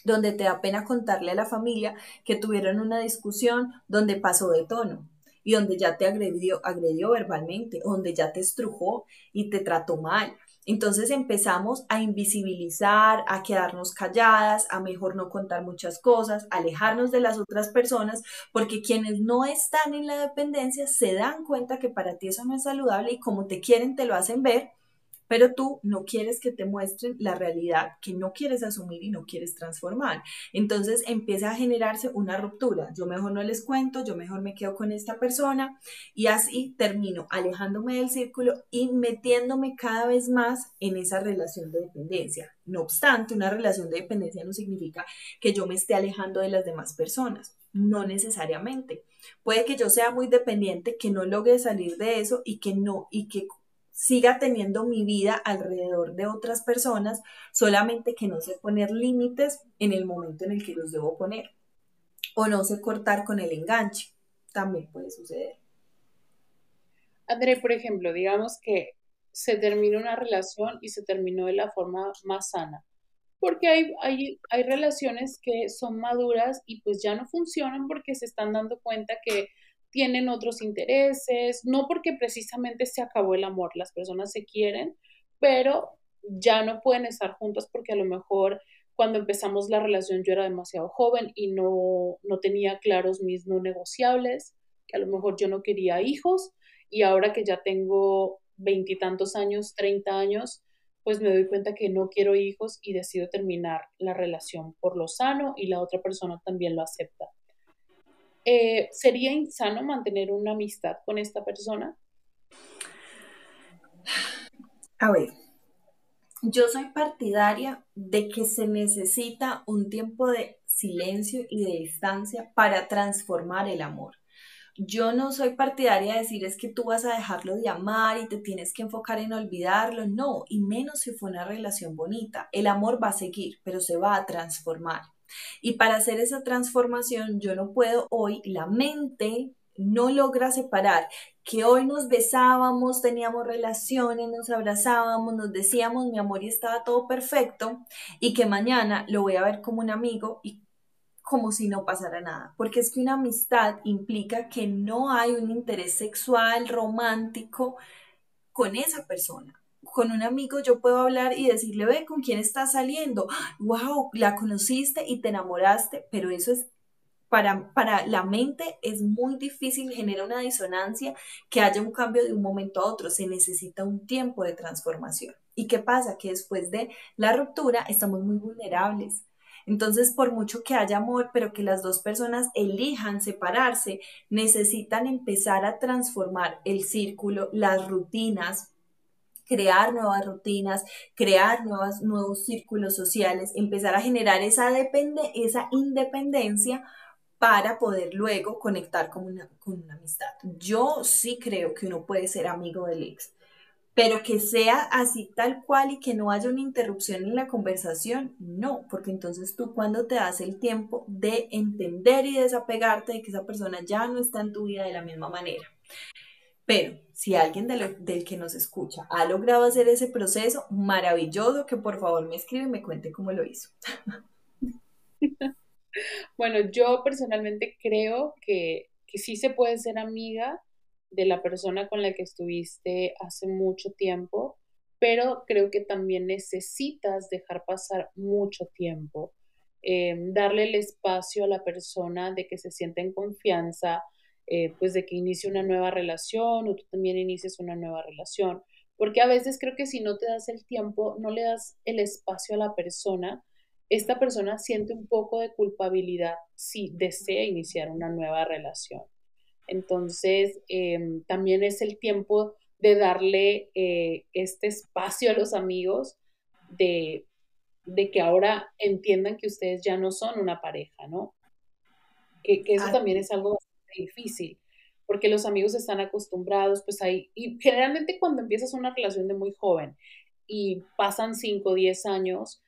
donde te da pena contarle a la familia que tuvieron una discusión donde pasó de tono. y donde ya te agredió, agredió verbalmente, donde ya te estrujó y te trató mal. Entonces empezamos a invisibilizar, a quedarnos calladas, a mejor no contar muchas cosas, alejarnos de las otras personas, porque quienes no están en la dependencia se dan cuenta que para ti eso no es saludable y como te quieren te lo hacen ver pero tú no quieres que te muestren la realidad que no quieres asumir y no quieres transformar. Entonces empieza a generarse una ruptura. Yo mejor no les cuento, yo mejor me quedo con esta persona y así termino alejándome del círculo y metiéndome cada vez más en esa relación de dependencia. No obstante, una relación de dependencia no significa que yo me esté alejando de las demás personas. No necesariamente. Puede que yo sea muy dependiente, que no logre salir de eso y que no, y que siga teniendo mi vida alrededor de otras personas, solamente que no sé poner límites en el momento en el que los debo poner. O no sé cortar con el enganche. También puede suceder. André, por ejemplo, digamos que se terminó una relación y se terminó de la forma más sana. Porque hay, hay, hay relaciones que son maduras y pues ya no funcionan porque se están dando cuenta que tienen otros intereses, no porque precisamente se acabó el amor, las personas se quieren, pero ya no pueden estar juntas porque a lo mejor cuando empezamos la relación yo era demasiado joven y no, no tenía claros mis no negociables, que a lo mejor yo no quería hijos y ahora que ya tengo veintitantos años, treinta años, pues me doy cuenta que no quiero hijos y decido terminar la relación por lo sano y la otra persona también lo acepta. Eh, ¿sería insano mantener una amistad con esta persona? A ver, yo soy partidaria de que se necesita un tiempo de silencio y de distancia para transformar el amor. Yo no soy partidaria de decir es que tú vas a dejarlo de amar y te tienes que enfocar en olvidarlo, no, y menos si fue una relación bonita. El amor va a seguir, pero se va a transformar. Y para hacer esa transformación, yo no puedo hoy, la mente no logra separar que hoy nos besábamos, teníamos relaciones, nos abrazábamos, nos decíamos mi amor y estaba todo perfecto y que mañana lo voy a ver como un amigo y como si no pasara nada, porque es que una amistad implica que no hay un interés sexual, romántico con esa persona con un amigo yo puedo hablar y decirle, ve, ¿con quién estás saliendo? ¡Wow! La conociste y te enamoraste, pero eso es, para, para la mente es muy difícil, genera una disonancia que haya un cambio de un momento a otro, se necesita un tiempo de transformación. ¿Y qué pasa? Que después de la ruptura estamos muy vulnerables. Entonces, por mucho que haya amor, pero que las dos personas elijan separarse, necesitan empezar a transformar el círculo, las rutinas, crear nuevas rutinas, crear nuevas, nuevos círculos sociales, empezar a generar esa, depende, esa independencia para poder luego conectar con una, con una amistad. Yo sí creo que uno puede ser amigo del ex, pero que sea así tal cual y que no haya una interrupción en la conversación, no, porque entonces tú cuando te das el tiempo de entender y desapegarte de que esa persona ya no está en tu vida de la misma manera. Pero si alguien del que nos escucha ha logrado hacer ese proceso, maravilloso, que por favor me escribe y me cuente cómo lo hizo. bueno, yo personalmente creo que, que sí se puede ser amiga de la persona con la que estuviste hace mucho tiempo, pero creo que también necesitas dejar pasar mucho tiempo, em, darle el espacio a la persona de que se sienta en confianza, eh, pues de que inicie una nueva relación o tú también inicies una nueva relación. Porque a veces creo que si no te das el tiempo, no le das el espacio a la persona, esta persona siente un poco de culpabilidad si desea iniciar una nueva relación. Entonces, em, también es el tiempo de darle eh, este espacio a los amigos de, de, que ahora entiendan que ustedes ya no son una pareja, ¿no? Que, que eso también es algo difícil, porque los amigos están acostumbrados, pues ahí, y generalmente cuando empiezas una relación de muy joven y pasan 5 o 10 años,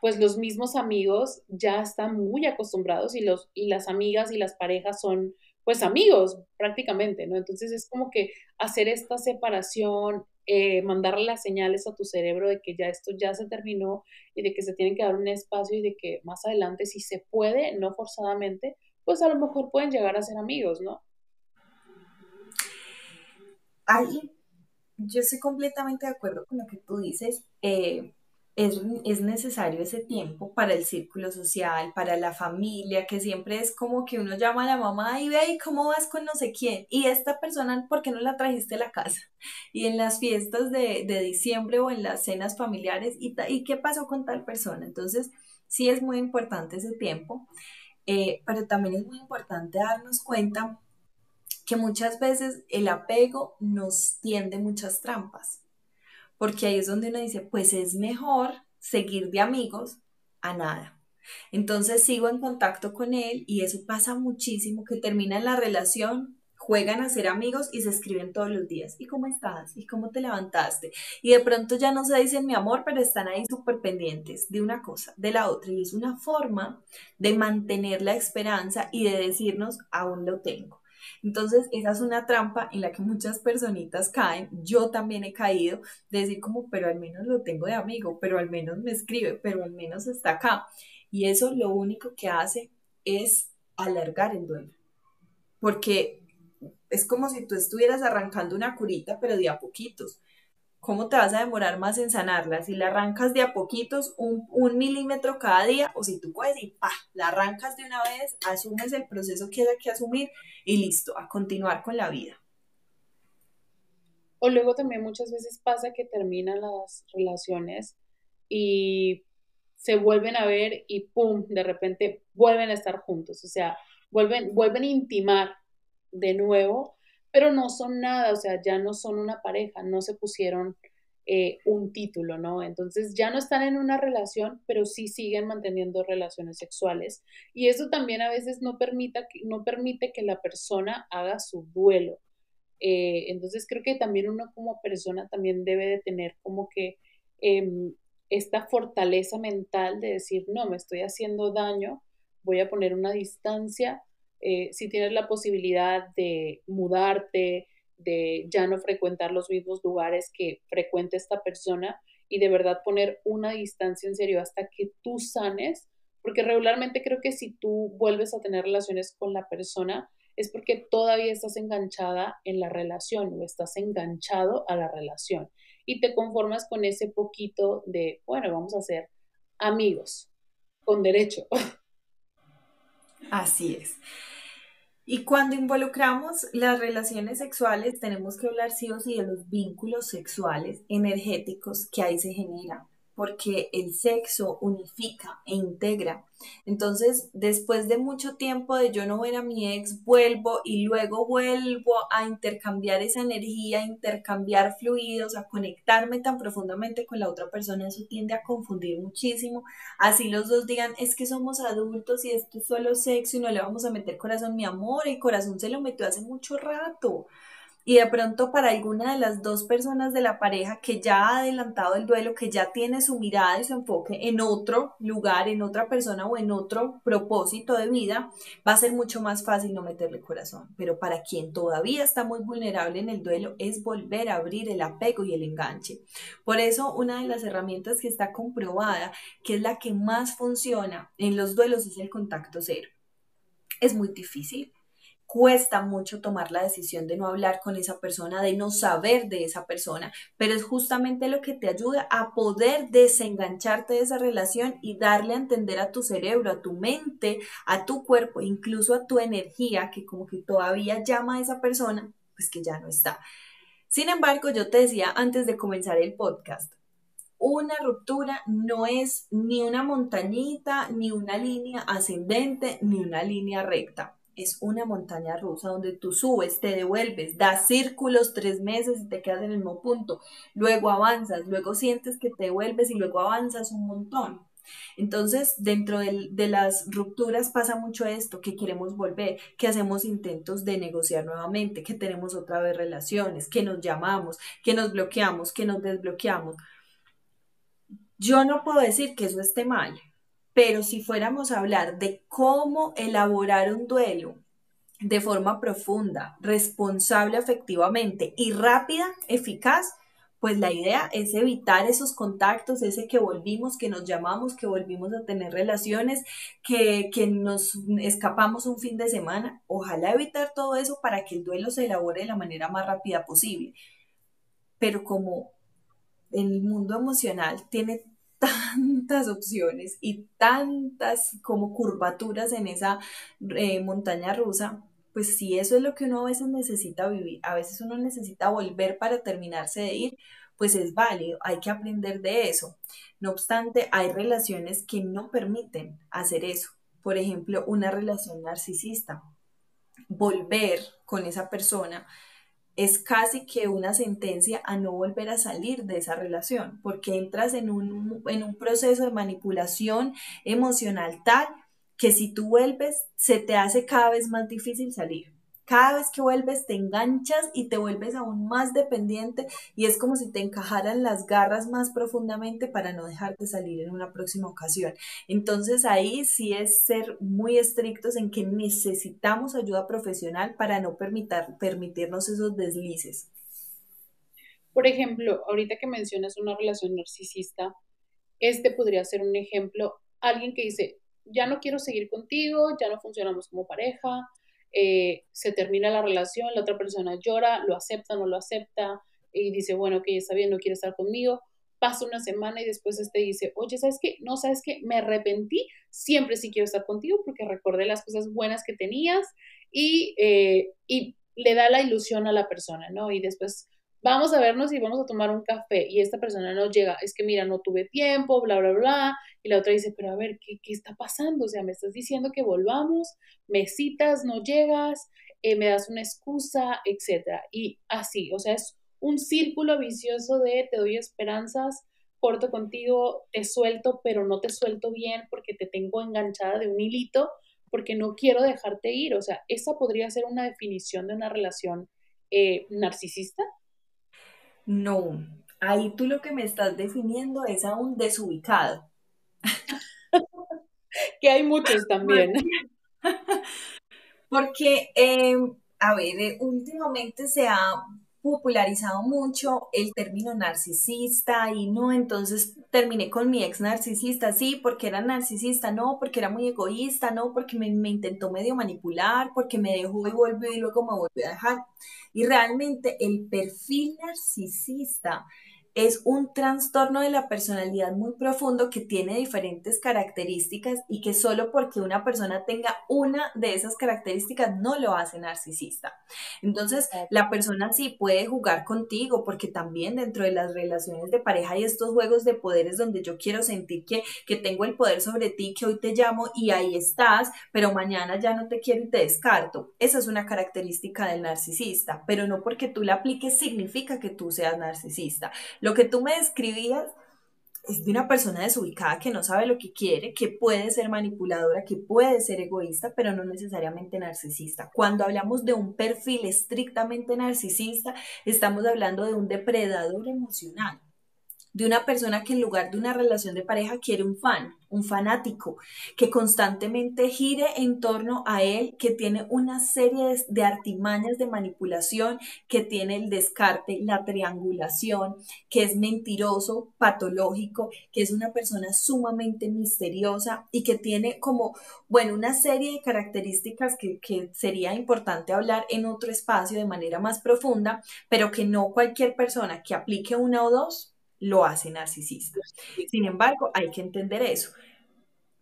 pues los mismos amigos ya están muy acostumbrados y, los, y las amigas y las parejas son pues amigos prácticamente, ¿no? Entonces es como que hacer esta separación, eh, mandarle las señales a tu cerebro de que ya esto ya se terminó y de que se tienen que dar un espacio y de que más adelante si se puede, no forzadamente, pues a lo mejor pueden llegar a ser amigos, ¿no? ahí yo estoy completamente de acuerdo con lo que tú dices. Eh, es, necesario ese tiempo para el círculo social, para la familia, que siempre es como que uno llama a la mamá y ve, cómo vas con no sé quién? Y esta persona, ¿por qué no la trajiste a la casa? Y en las fiestas de, diciembre o en las cenas familiares, ¿y, ¿y qué pasó con tal persona? Entonces, sí es muy importante ese tiempo, eh, pero también es muy importante darnos cuenta que muchas veces el apego nos tiende muchas trampas porque ahí es donde uno dice, pues es mejor seguir de amigos a nada. Entonces sigo en contacto con él y eso pasa muchísimo, que termina la relación, juegan a ser amigos y se escriben todos los días. ¿Y cómo estás? ¿Y cómo te levantaste? Y de pronto ya no se dicen mi amor, pero están ahí súper pendientes de una cosa, de la otra. Y es una forma de mantener la esperanza y de decirnos, aún lo tengo. Entonces, esa es una trampa en la que muchas personitas caen. Yo también he caído de decir como, pero al menos lo tengo de amigo, pero al menos me escribe, pero al menos está acá. Y eso lo único que hace es alargar el duelo. Porque es como si tú estuvieras arrancando una curita, pero de a poquitos. ¿cómo te vas a demorar más en sanarla? Si la arrancas de a poquitos, un, milímetro cada día, o si tú puedes y pa, la arrancas de una vez, asumes el proceso que hay que asumir y listo, a continuar con la vida. O luego también muchas veces pasa que terminan las relaciones y se vuelven a ver y pum, de repente vuelven a estar juntos, o sea, vuelven, vuelven a intimar de nuevo pero no son nada, o sea, ya no son una pareja, no se pusieron eh, un título, ¿no? Entonces ya no están en una relación, pero sí siguen manteniendo relaciones sexuales. Y eso también a veces no, permita, no permite que la persona haga su duelo. Eh, entonces creo que también uno como persona también debe de tener como que em, esta fortaleza mental de decir, no, me estoy haciendo daño, voy a poner una distancia eh, si tienes la posibilidad de mudarte, de ya no frecuentar los mismos lugares que frecuenta esta persona y de verdad poner una distancia en serio hasta que tú sanes, porque regularmente creo que si tú vuelves a tener relaciones con la persona es porque todavía estás enganchada en la relación o estás enganchado a la relación y te conformas con ese poquito de, bueno, vamos a ser amigos con derecho. Así es. Y cuando involucramos las relaciones sexuales, tenemos que hablar sí o sí de los vínculos sexuales energéticos que ahí se generan porque el sexo unifica e integra. Entonces, después de mucho tiempo de yo no ver a mi ex, vuelvo y luego vuelvo a intercambiar esa energía, a intercambiar fluidos, a conectarme tan profundamente con la otra persona, eso tiende a confundir muchísimo. Así los dos digan, es que somos adultos y esto es solo sexo y no le vamos a meter corazón, mi amor, el corazón se lo metió hace mucho rato y de pronto para alguna de las dos personas de la pareja que ya ha adelantado el duelo, que ya tiene su mirada y su enfoque en otro lugar, en otra persona o en otro propósito de vida, va a ser mucho más fácil no meterle corazón. Pero para quien todavía está muy vulnerable en el duelo es volver a abrir el apego y el enganche. Por eso una de las herramientas que está comprobada, que es la que más funciona en los duelos, es el contacto cero. Es muy difícil, cuesta mucho tomar la decisión de no hablar con esa persona, de no saber de esa persona, pero es justamente lo que te ayuda a poder desengancharte de esa relación y darle a entender a tu cerebro, a tu mente, a tu cuerpo, incluso a tu energía, que como que todavía llama a esa persona, pues que ya no está. Sin embargo, yo te decía antes de comenzar el podcast, una ruptura no es ni una montañita, ni una línea ascendente, ni una línea recta es una montaña rusa donde tú subes, te devuelves, das círculos tres meses y te quedas en el mismo punto, luego avanzas, luego sientes que te devuelves y luego avanzas un montón. Entonces, dentro de, de, las rupturas pasa mucho esto, que queremos volver, que hacemos intentos de negociar nuevamente, que tenemos otra vez relaciones, que nos llamamos, que nos bloqueamos, que nos desbloqueamos. Yo no puedo decir que eso esté mal, pero si fuéramos a hablar de cómo elaborar un duelo de forma profunda, responsable efectivamente y rápida, eficaz, pues la idea es evitar esos contactos, ese que volvimos, que nos llamamos, que volvimos a tener relaciones, que, que nos escapamos un fin de semana. Ojalá evitar todo eso para que el duelo se elabore de la manera más rápida posible. Pero como el mundo emocional tiene tantas opciones y tantas como curvaturas en esa eh, montaña rusa, pues si eso es lo que uno a veces necesita vivir, a veces uno necesita volver para terminarse de ir, pues es válido, hay que aprender de eso. No obstante, hay relaciones que no permiten hacer eso. Por ejemplo, una relación narcisista. Volver con esa persona es casi que una sentencia a no volver a salir de esa relación, porque entras en un, en un proceso de manipulación emocional tal que si tú vuelves, se te hace cada vez más difícil salir. Cada vez que vuelves te enganchas y te vuelves aún más dependiente y es como si te encajaran las garras más profundamente para no dejarte salir en una próxima ocasión. Entonces ahí sí es ser muy estrictos en que necesitamos ayuda profesional para no permitir, permitirnos esos deslices. Por ejemplo, ahorita que mencionas una relación narcisista, este podría ser un ejemplo, alguien que dice, ya no quiero seguir contigo, ya no funcionamos como pareja, eh, se termina la relación, la otra persona llora, lo acepta, no lo acepta, y dice, bueno, que está bien, no quiere estar conmigo. Pasa una semana y después este dice, oye, ¿sabes qué? No, ¿sabes qué? Me arrepentí, siempre sí quiero estar contigo porque recordé las cosas buenas que tenías y, eh, y le da la ilusión a la persona, ¿no? Y después vamos a vernos y vamos a tomar un café y esta persona no llega, es que mira, no tuve tiempo, bla, bla, bla, y la otra dice, pero a ver, ¿qué, qué está pasando? O sea, me estás diciendo que volvamos, me citas, no llegas, eh, me das una excusa, etcétera. Y así, o sea, es un círculo vicioso de te doy esperanzas, corto contigo, te suelto, pero no te suelto bien porque te tengo enganchada de un hilito, porque no quiero dejarte ir. O sea, esa podría ser una definición de una relación eh, narcisista. No, ahí tú lo que me estás definiendo es a un desubicado. que hay muchos también. Porque, em, a ver, eh, últimamente se ha popularizado mucho el término narcisista y no, entonces terminé con mi ex narcisista, sí, porque era narcisista, no, porque era muy egoísta, no, porque me, me intentó medio manipular, porque me dejó y volvió y luego me volvió a dejar. Y realmente el perfil narcisista es un trastorno de la personalidad muy profundo que tiene diferentes características y que solo porque una persona tenga una de esas características no lo hace narcisista. Entonces, la persona sí puede jugar contigo porque también dentro de las relaciones de pareja hay estos juegos de poderes donde yo quiero sentir que, que tengo el poder sobre ti, que hoy te llamo y ahí estás, pero mañana ya no te quiero y te descarto. Esa es una característica del narcisista, pero no porque tú la apliques significa que tú seas narcisista. Lo que tú me describías es de una persona desubicada que no sabe lo que quiere, que puede ser manipuladora, que puede ser egoísta, pero no necesariamente narcisista. Cuando hablamos de un perfil estrictamente narcisista, estamos hablando de un depredador emocional, de una persona que en lugar de una relación de pareja quiere un fan, un fanático que constantemente gire en torno a él, que tiene una serie de, artimañas de manipulación, que tiene el descarte, la triangulación, que es mentiroso, patológico, que es una persona sumamente misteriosa y que tiene como, bueno, una serie de características que, que sería importante hablar en otro espacio de manera más profunda, pero que no cualquier persona que aplique una o dos lo hace narcisista. Sin embargo, hay que entender eso.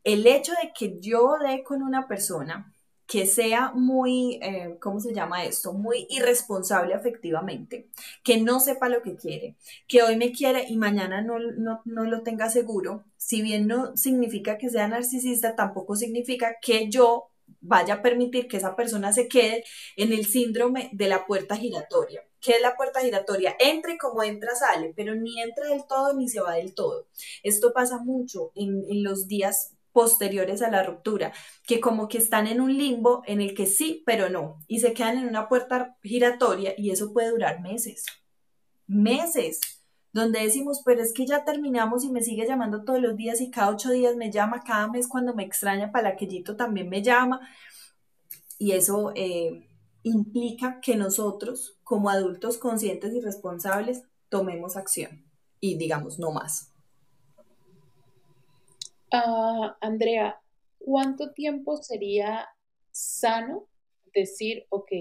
El hecho de que yo dé con una persona que sea muy, eh, ¿cómo se llama esto? Muy irresponsable afectivamente, que no sepa lo que quiere, que hoy me quiere y mañana no, no, no lo tenga seguro, si bien no significa que sea narcisista, tampoco significa que yo vaya a permitir que esa persona se quede en el síndrome de la puerta giratoria. ¿Qué es la puerta giratoria? Entre como entra, sale, pero ni entra del todo ni se va del todo. Esto pasa mucho en, en los días posteriores a la ruptura, que como que están en un limbo en el que sí, pero no, y se quedan en una puerta giratoria y eso puede durar meses, meses, donde decimos, pero es que ya terminamos y me sigue llamando todos los días y cada ocho días me llama, cada mes cuando me extraña para aquellito también me llama, y eso eh, implica que nosotros, como adultos conscientes y responsables, tomemos acción y digamos no más. Ah, Andrea, ¿cuánto tiempo sería sano decir, ok,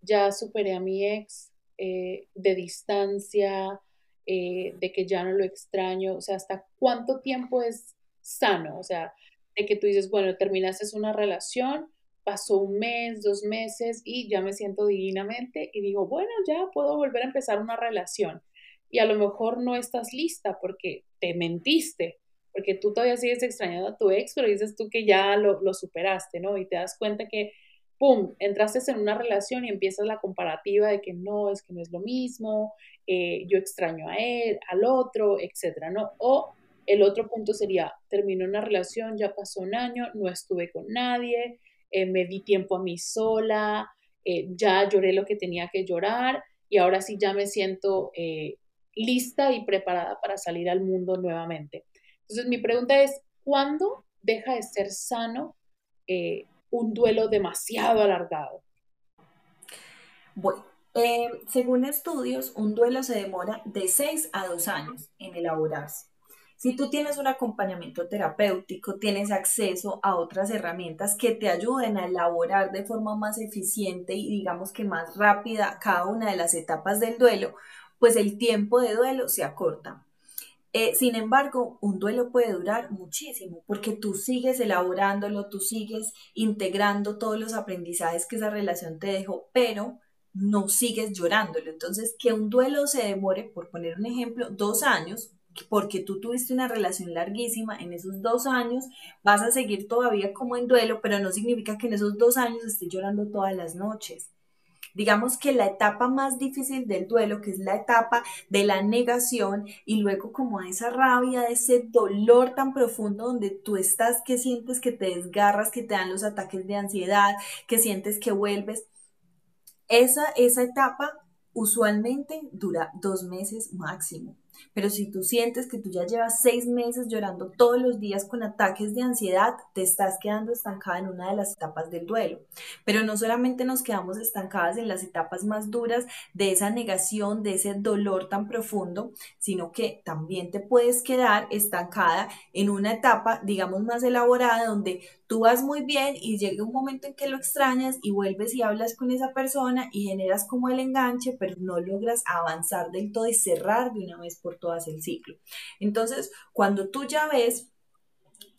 ya superé a mi ex eh, de distancia, eh, de que ya no lo extraño? O sea, ¿hasta cuánto tiempo es sano? O sea, de que tú dices, bueno, terminaste una relación, pasó un mes, dos meses y ya me siento divinamente y digo, bueno, ya puedo volver a empezar una relación. Y a lo mejor no estás lista porque te mentiste, porque tú todavía sigues extrañando a tu ex, pero dices tú que ya lo, superaste, ¿no? Y te das cuenta que, ¡pum!, entraste en una relación y empiezas la comparativa de que no, es que no es lo mismo, eh, yo extraño a él, al otro, etcétera, ¿no? O el otro punto sería, terminó una relación, ya pasó un año, no estuve con nadie, eh, me di tiempo a mí sola, eh, ya lloré lo que tenía que llorar y ahora sí ya me siento eh, lista y preparada para salir al mundo nuevamente. Entonces mi pregunta es, ¿cuándo deja de ser sano un duelo demasiado alargado? Bueno, según estudios, un duelo se demora de 6 a 2 años en elaborarse. Si tú tienes un acompañamiento terapéutico, tienes acceso a otras herramientas que te ayuden a elaborar de forma más eficiente y digamos que más rápida cada una de las etapas del duelo, pues el tiempo de duelo se acorta. Eh, sin embargo, un duelo puede durar muchísimo porque tú sigues elaborándolo, tú sigues integrando todos los aprendizajes que esa relación te dejó, pero no sigues llorándolo. Entonces, que un duelo se demore, por poner un ejemplo, dos años, porque tú tuviste una relación larguísima en esos dos años, vas a seguir todavía como en duelo, pero no significa que en esos dos años estés llorando todas las noches. Digamos que la etapa más difícil del duelo, que es la etapa de la negación y luego como esa rabia, ese dolor tan profundo donde tú estás, que sientes que te desgarras, que te dan los ataques de ansiedad, que sientes que vuelves. Esa, esa etapa usualmente dura dos meses máximo. Pero si tú sientes que tú ya llevas seis meses llorando todos los días con ataques de ansiedad, te estás quedando estancada en una de las etapas del duelo. Pero no solamente nos quedamos estancadas en las etapas más duras de esa negación, de ese dolor tan profundo, sino que también te puedes quedar estancada en una etapa, digamos, más elaborada, donde tú vas muy bien y llega un momento en que lo extrañas y vuelves y hablas con esa persona y generas como el enganche, pero no logras avanzar del todo y cerrar de una vez por todas el ciclo. Entonces, cuando tú ya ves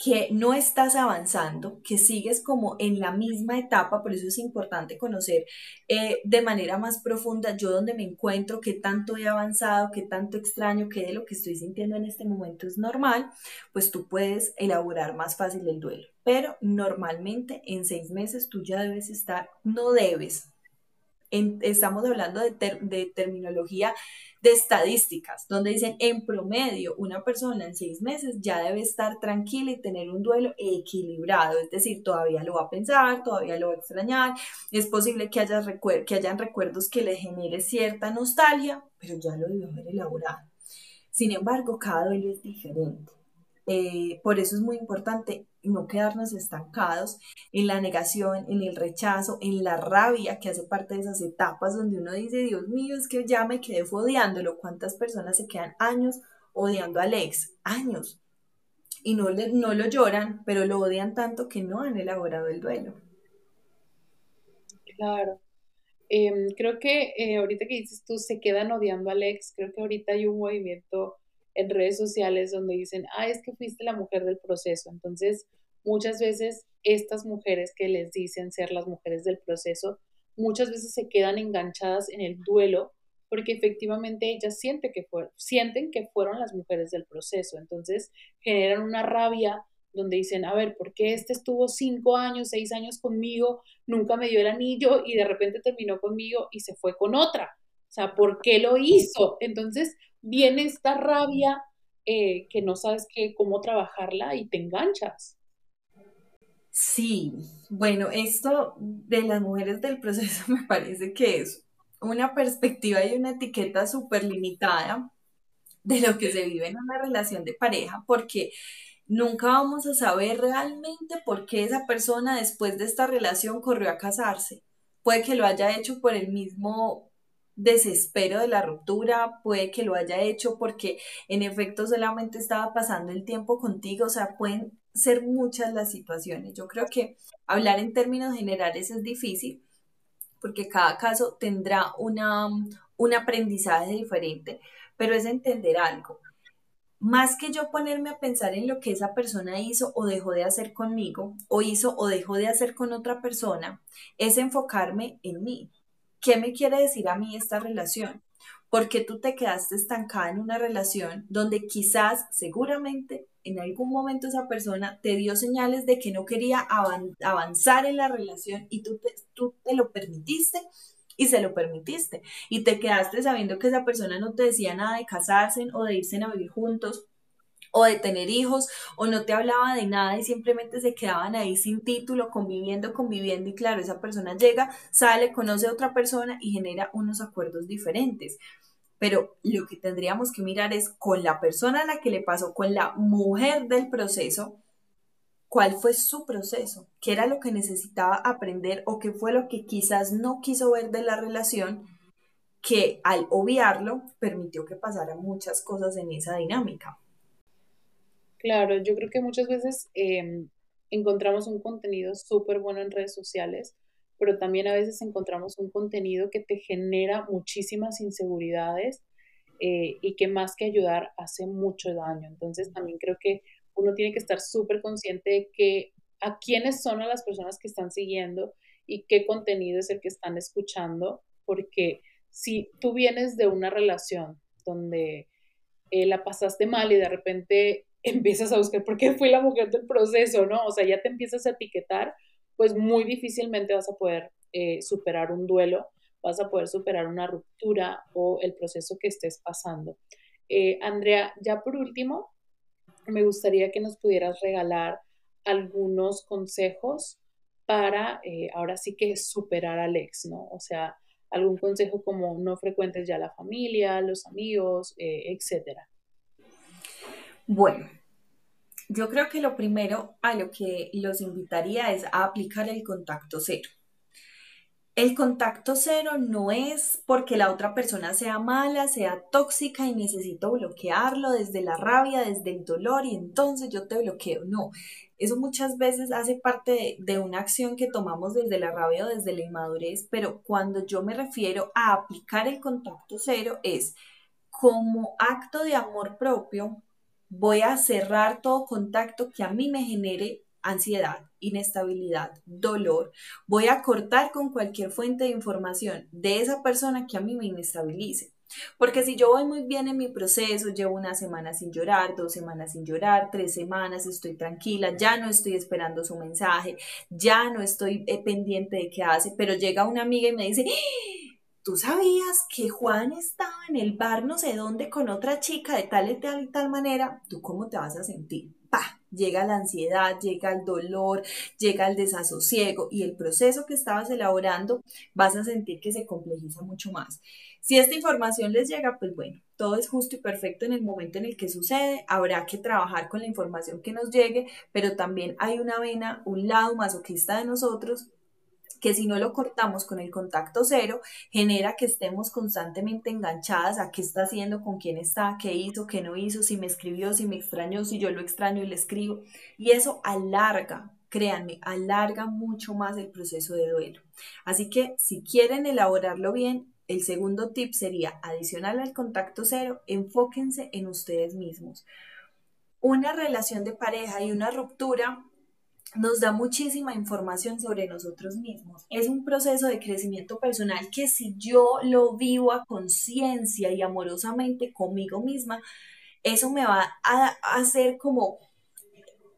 que no estás avanzando, que sigues como en la misma etapa, por eso es importante conocer eh, de manera más profunda yo donde me encuentro, qué tanto he avanzado, qué tanto extraño, qué de lo que estoy sintiendo en este momento es normal, pues tú puedes elaborar más fácil el duelo. Pero normalmente en seis meses tú ya debes estar, no debes, estamos hablando de, terminología de estadísticas, donde dicen en promedio una persona en seis meses ya debe estar tranquila y tener un duelo equilibrado, es decir, todavía lo va a pensar, todavía lo va a extrañar, es posible que, haya que hayan recuerdos que le genere cierta nostalgia, pero ya lo debió haber elaborado. Sin embargo, cada duelo es diferente. Eh, por eso es muy importante no quedarnos estancados en la negación, en el rechazo, en la rabia que hace parte de esas etapas donde uno dice, Dios mío, es que ya me quedé odiándolo. ¿Cuántas personas se quedan años odiando al ex? Años. Y no, le, no lo lloran, pero lo odian tanto que no han elaborado el duelo. Claro. Em, creo que eh, ahorita que dices tú, se quedan odiando al ex, creo que ahorita hay un movimiento en redes sociales donde dicen, ah, es que fuiste la mujer del proceso. Entonces, muchas veces estas mujeres que les dicen ser las mujeres del proceso, muchas veces se quedan enganchadas en el duelo porque efectivamente ellas sienten que, sienten que fueron las mujeres del proceso. Entonces, generan una rabia donde dicen, a ver, ¿por qué este estuvo cinco años, seis años conmigo, nunca me dio el anillo y de repente terminó conmigo y se fue con otra? O sea, ¿por qué lo hizo? Entonces, viene esta rabia eh, que no sabes cómo trabajarla y te enganchas. Sí, bueno, esto de las mujeres del proceso me parece que es una perspectiva y una etiqueta súper limitada de lo que se vive en una relación de pareja, porque nunca vamos a saber realmente por qué esa persona después de esta relación corrió a casarse. Puede que lo haya hecho por el mismo desespero de la ruptura, puede que lo haya hecho porque en efecto solamente estaba pasando el tiempo contigo, o sea, pueden ser muchas las situaciones. Yo creo que hablar en términos generales es difícil porque cada caso tendrá una, un aprendizaje diferente, pero es entender algo. Más que yo ponerme a pensar en lo que esa persona hizo o dejó de hacer conmigo, o hizo o dejó de hacer con otra persona, es enfocarme en mí. ¿Qué me quiere decir a mí esta relación? Porque tú te quedaste estancada en una relación donde quizás, seguramente, en algún momento esa persona te dio señales de que no quería avanzar en la relación y tú te, tú te lo permitiste y se lo permitiste. Y te quedaste sabiendo que esa persona no te decía nada de casarse o de irse a vivir juntos o de tener hijos, o no te hablaba de nada y simplemente se quedaban ahí sin título, conviviendo, conviviendo, y claro, esa persona llega, sale, conoce a otra persona y genera unos acuerdos diferentes. Pero lo que tendríamos que mirar es con la persona a la que le pasó, con la mujer del proceso, cuál fue su proceso, qué era lo que necesitaba aprender o qué fue lo que quizás no quiso ver de la relación que al obviarlo permitió que pasaran muchas cosas en esa dinámica. Claro, yo creo que muchas veces em, encontramos un contenido súper bueno en redes sociales, pero también a veces encontramos un contenido que te genera muchísimas inseguridades eh, y que más que ayudar hace mucho daño. Entonces también creo que uno tiene que estar súper consciente de que a quiénes son las personas que están siguiendo y qué contenido es el que están escuchando, porque si tú vienes de una relación donde eh, la pasaste mal y de repente empiezas a buscar por qué fui la mujer del proceso, ¿no? O sea, ya te empiezas a etiquetar, pues muy difícilmente vas a poder eh, superar un duelo, vas a poder superar una ruptura o el proceso que estés pasando. Eh, Andrea, ya por último, me gustaría que nos pudieras regalar algunos consejos para eh, ahora sí que superar al ex, ¿no? O sea, algún consejo como no frecuentes ya la familia, los amigos, etcétera. Bueno, yo creo que lo primero a lo que los invitaría es a aplicar el contacto cero. El contacto cero no es porque la otra persona sea mala, sea tóxica y necesito bloquearlo desde la rabia, desde el dolor y entonces yo te bloqueo. No, eso muchas veces hace parte de, de, una acción que tomamos desde la rabia o desde la inmadurez, pero cuando yo me refiero a aplicar el contacto cero es como acto de amor propio, voy a cerrar todo contacto que a mí me genere ansiedad, inestabilidad, dolor. Voy a cortar con cualquier fuente de información de esa persona que a mí me inestabilice. Porque si yo voy muy bien en mi proceso, llevo una semana sin llorar, dos semanas sin llorar, tres semanas, estoy tranquila, ya no estoy esperando su mensaje, ya no estoy eh, pendiente de qué hace, pero llega una amiga y me dice, ¿Tú sabías que Juan estaba en el bar no sé dónde con otra chica de tal y tal y tal manera? ¿Tú cómo te vas a sentir? ¡Pah! Llega la ansiedad, llega el dolor, llega el desasosiego y el proceso que estabas elaborando vas a sentir que se complejiza mucho más. Si esta información les llega, pues bueno, todo es justo y perfecto en el momento en el que sucede. Habrá que trabajar con la información que nos llegue, pero también hay una vena, un lado masoquista de nosotros que si no lo cortamos con el contacto cero, genera que estemos constantemente enganchadas a qué está haciendo, con quién está, qué hizo, qué no hizo, si me escribió, si me extrañó, si yo lo extraño y le escribo. Y eso alarga, créanme, alarga mucho más el proceso de duelo. Así que si quieren elaborarlo bien, el segundo tip sería, adicional al contacto cero, enfóquense en ustedes mismos. Una relación de pareja y una ruptura nos da muchísima información sobre nosotros mismos. Es un proceso de crecimiento personal que si yo lo vivo a conciencia y amorosamente conmigo misma, eso me va a hacer como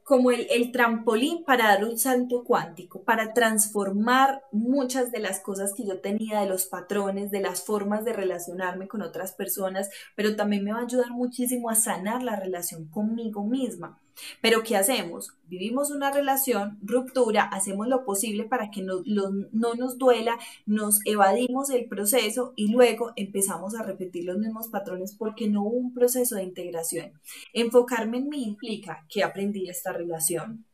como el, el, trampolín para dar un salto cuántico, para transformar muchas de las cosas que yo tenía, de los patrones, de las formas de relacionarme con otras personas, pero también me va a ayudar muchísimo a sanar la relación conmigo misma. Pero ¿qué hacemos? Vivimos una relación, ruptura, hacemos lo posible para que no, no, nos duela, nos evadimos el proceso y luego empezamos a repetir los mismos patrones porque no hubo un proceso de integración. Enfocarme en mí implica que aprendí esta relación,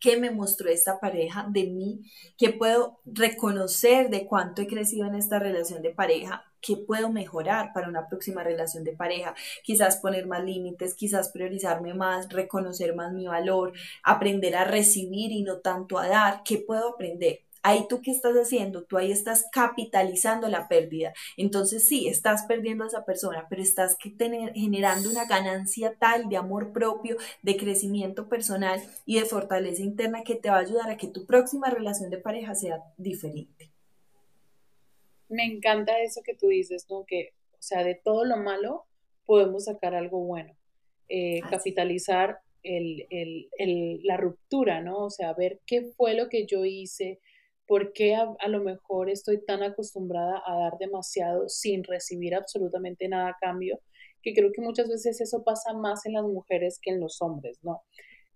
qué me mostró esta pareja de mí, qué puedo reconocer de cuánto he crecido en esta relación de pareja, qué puedo mejorar para una próxima relación de pareja. Quizás poner más límites, quizás priorizarme más, reconocer más mi valor, aprender a recibir y no tanto a dar. ¿Qué puedo aprender? Ahí tú qué estás haciendo, tú ahí estás capitalizando la pérdida. Entonces sí, estás perdiendo a esa persona, pero estás generando una ganancia tal de amor propio, de crecimiento personal y de fortaleza interna que te va a ayudar a que tu próxima relación de pareja sea diferente. Me encanta eso que tú dices, ¿no? Que, o sea, de todo lo malo podemos sacar algo bueno. Eh, capitalizar la ruptura, ¿no? O sea, ver qué fue lo que yo hice, ¿Por qué a, lo mejor estoy tan acostumbrada a dar demasiado sin recibir absolutamente nada a cambio? Que creo que muchas veces eso pasa más en las mujeres que en los hombres, ¿no?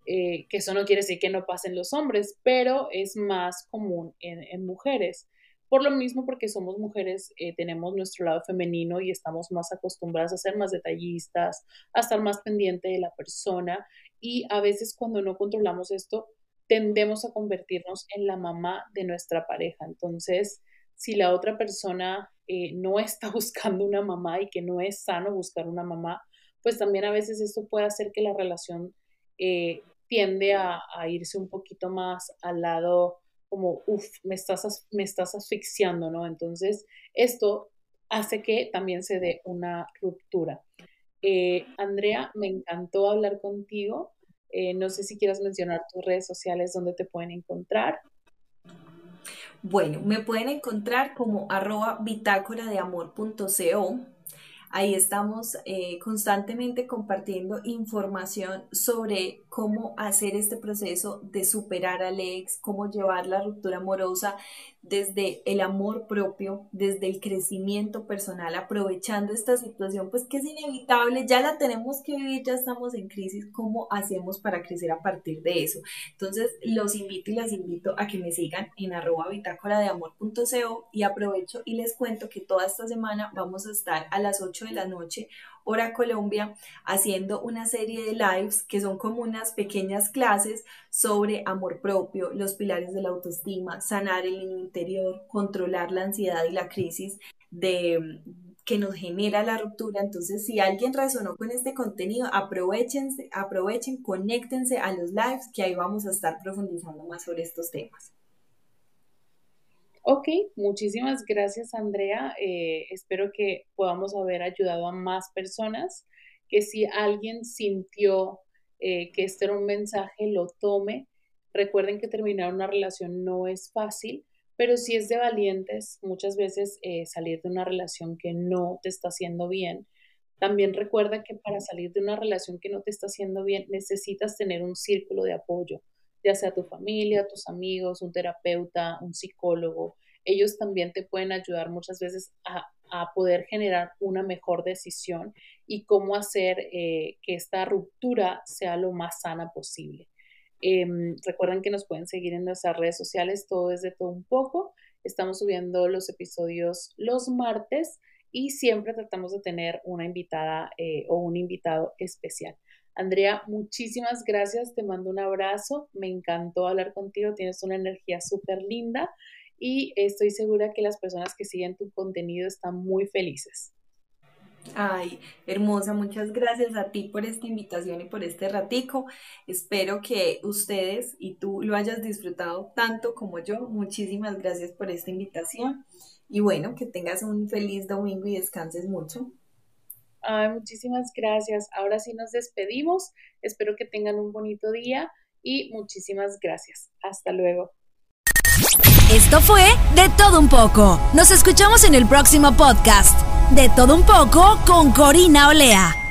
Eh, que eso no quiere decir que no pasen los hombres, pero es más común en, mujeres. Por lo mismo, porque somos mujeres, eh, tenemos nuestro lado femenino y estamos más acostumbradas a ser más detallistas, a estar más pendiente de la persona y a veces cuando no controlamos esto, tendemos a convertirnos en la mamá de nuestra pareja. Entonces, si la otra persona eh, no está buscando una mamá y que no es sano buscar una mamá, pues también a veces esto puede hacer que la relación eh, tiende a, irse un poquito más al lado como, uff, me estás, me estás asfixiando, ¿no? Entonces, esto hace que también se dé una ruptura. Eh, Andrea, me encantó hablar contigo. Eh, no sé si quieras mencionar tus redes sociales donde te pueden encontrar. Bueno, me pueden encontrar como arroba bitácora de amor.co Ahí estamos eh, constantemente compartiendo información sobre cómo hacer este proceso de superar al ex, cómo llevar la ruptura amorosa desde el amor propio, desde el crecimiento personal, aprovechando esta situación, pues que es inevitable, ya la tenemos que vivir, ya estamos en crisis, ¿cómo hacemos para crecer a partir de eso? Entonces, los invito y las invito a que me sigan en arroba bitácora de amor.co y aprovecho y les cuento que toda esta semana vamos a estar a las 8 de la noche, hora Colombia, haciendo una serie de lives que son como unas pequeñas clases sobre amor propio, los pilares de la autoestima, sanar el interior, controlar la ansiedad y la crisis de que nos genera la ruptura. Entonces, si alguien resonó con este contenido, aprovechense, aprovechen, conéctense a los lives que ahí vamos a estar profundizando más sobre estos temas. Ok, muchísimas gracias Andrea. Eh, espero que podamos haber ayudado a más personas, que si alguien sintió eh, que este era un mensaje, lo tome. Recuerden que terminar una relación no es fácil, pero si es de valientes muchas veces eh, salir de una relación que no te está haciendo bien. También recuerda que para salir de una relación que no te está haciendo bien necesitas tener un círculo de apoyo ya sea tu familia, tus amigos, un terapeuta, un psicólogo. Ellos también te pueden ayudar muchas veces a, poder generar una mejor decisión y cómo hacer eh, que esta ruptura sea lo más sana posible. Em, recuerden que nos pueden seguir en nuestras redes sociales, todo es de todo un poco. Estamos subiendo los episodios los martes y siempre tratamos de tener una invitada eh, o un invitado especial. Andrea, muchísimas gracias, te mando un abrazo, me encantó hablar contigo, tienes una energía súper linda y estoy segura que las personas que siguen tu contenido están muy felices. Ay, hermosa, muchas gracias a ti por esta invitación y por este ratico. Espero que ustedes y tú lo hayas disfrutado tanto como yo. Muchísimas gracias por esta invitación y bueno, que tengas un feliz domingo y descanses mucho. Ay, muchísimas gracias. Ahora sí nos despedimos. Espero que tengan un bonito día y muchísimas gracias. Hasta luego. Esto fue De Todo Un poco. Nos escuchamos en el próximo podcast. De Todo Un poco con Corina Olea.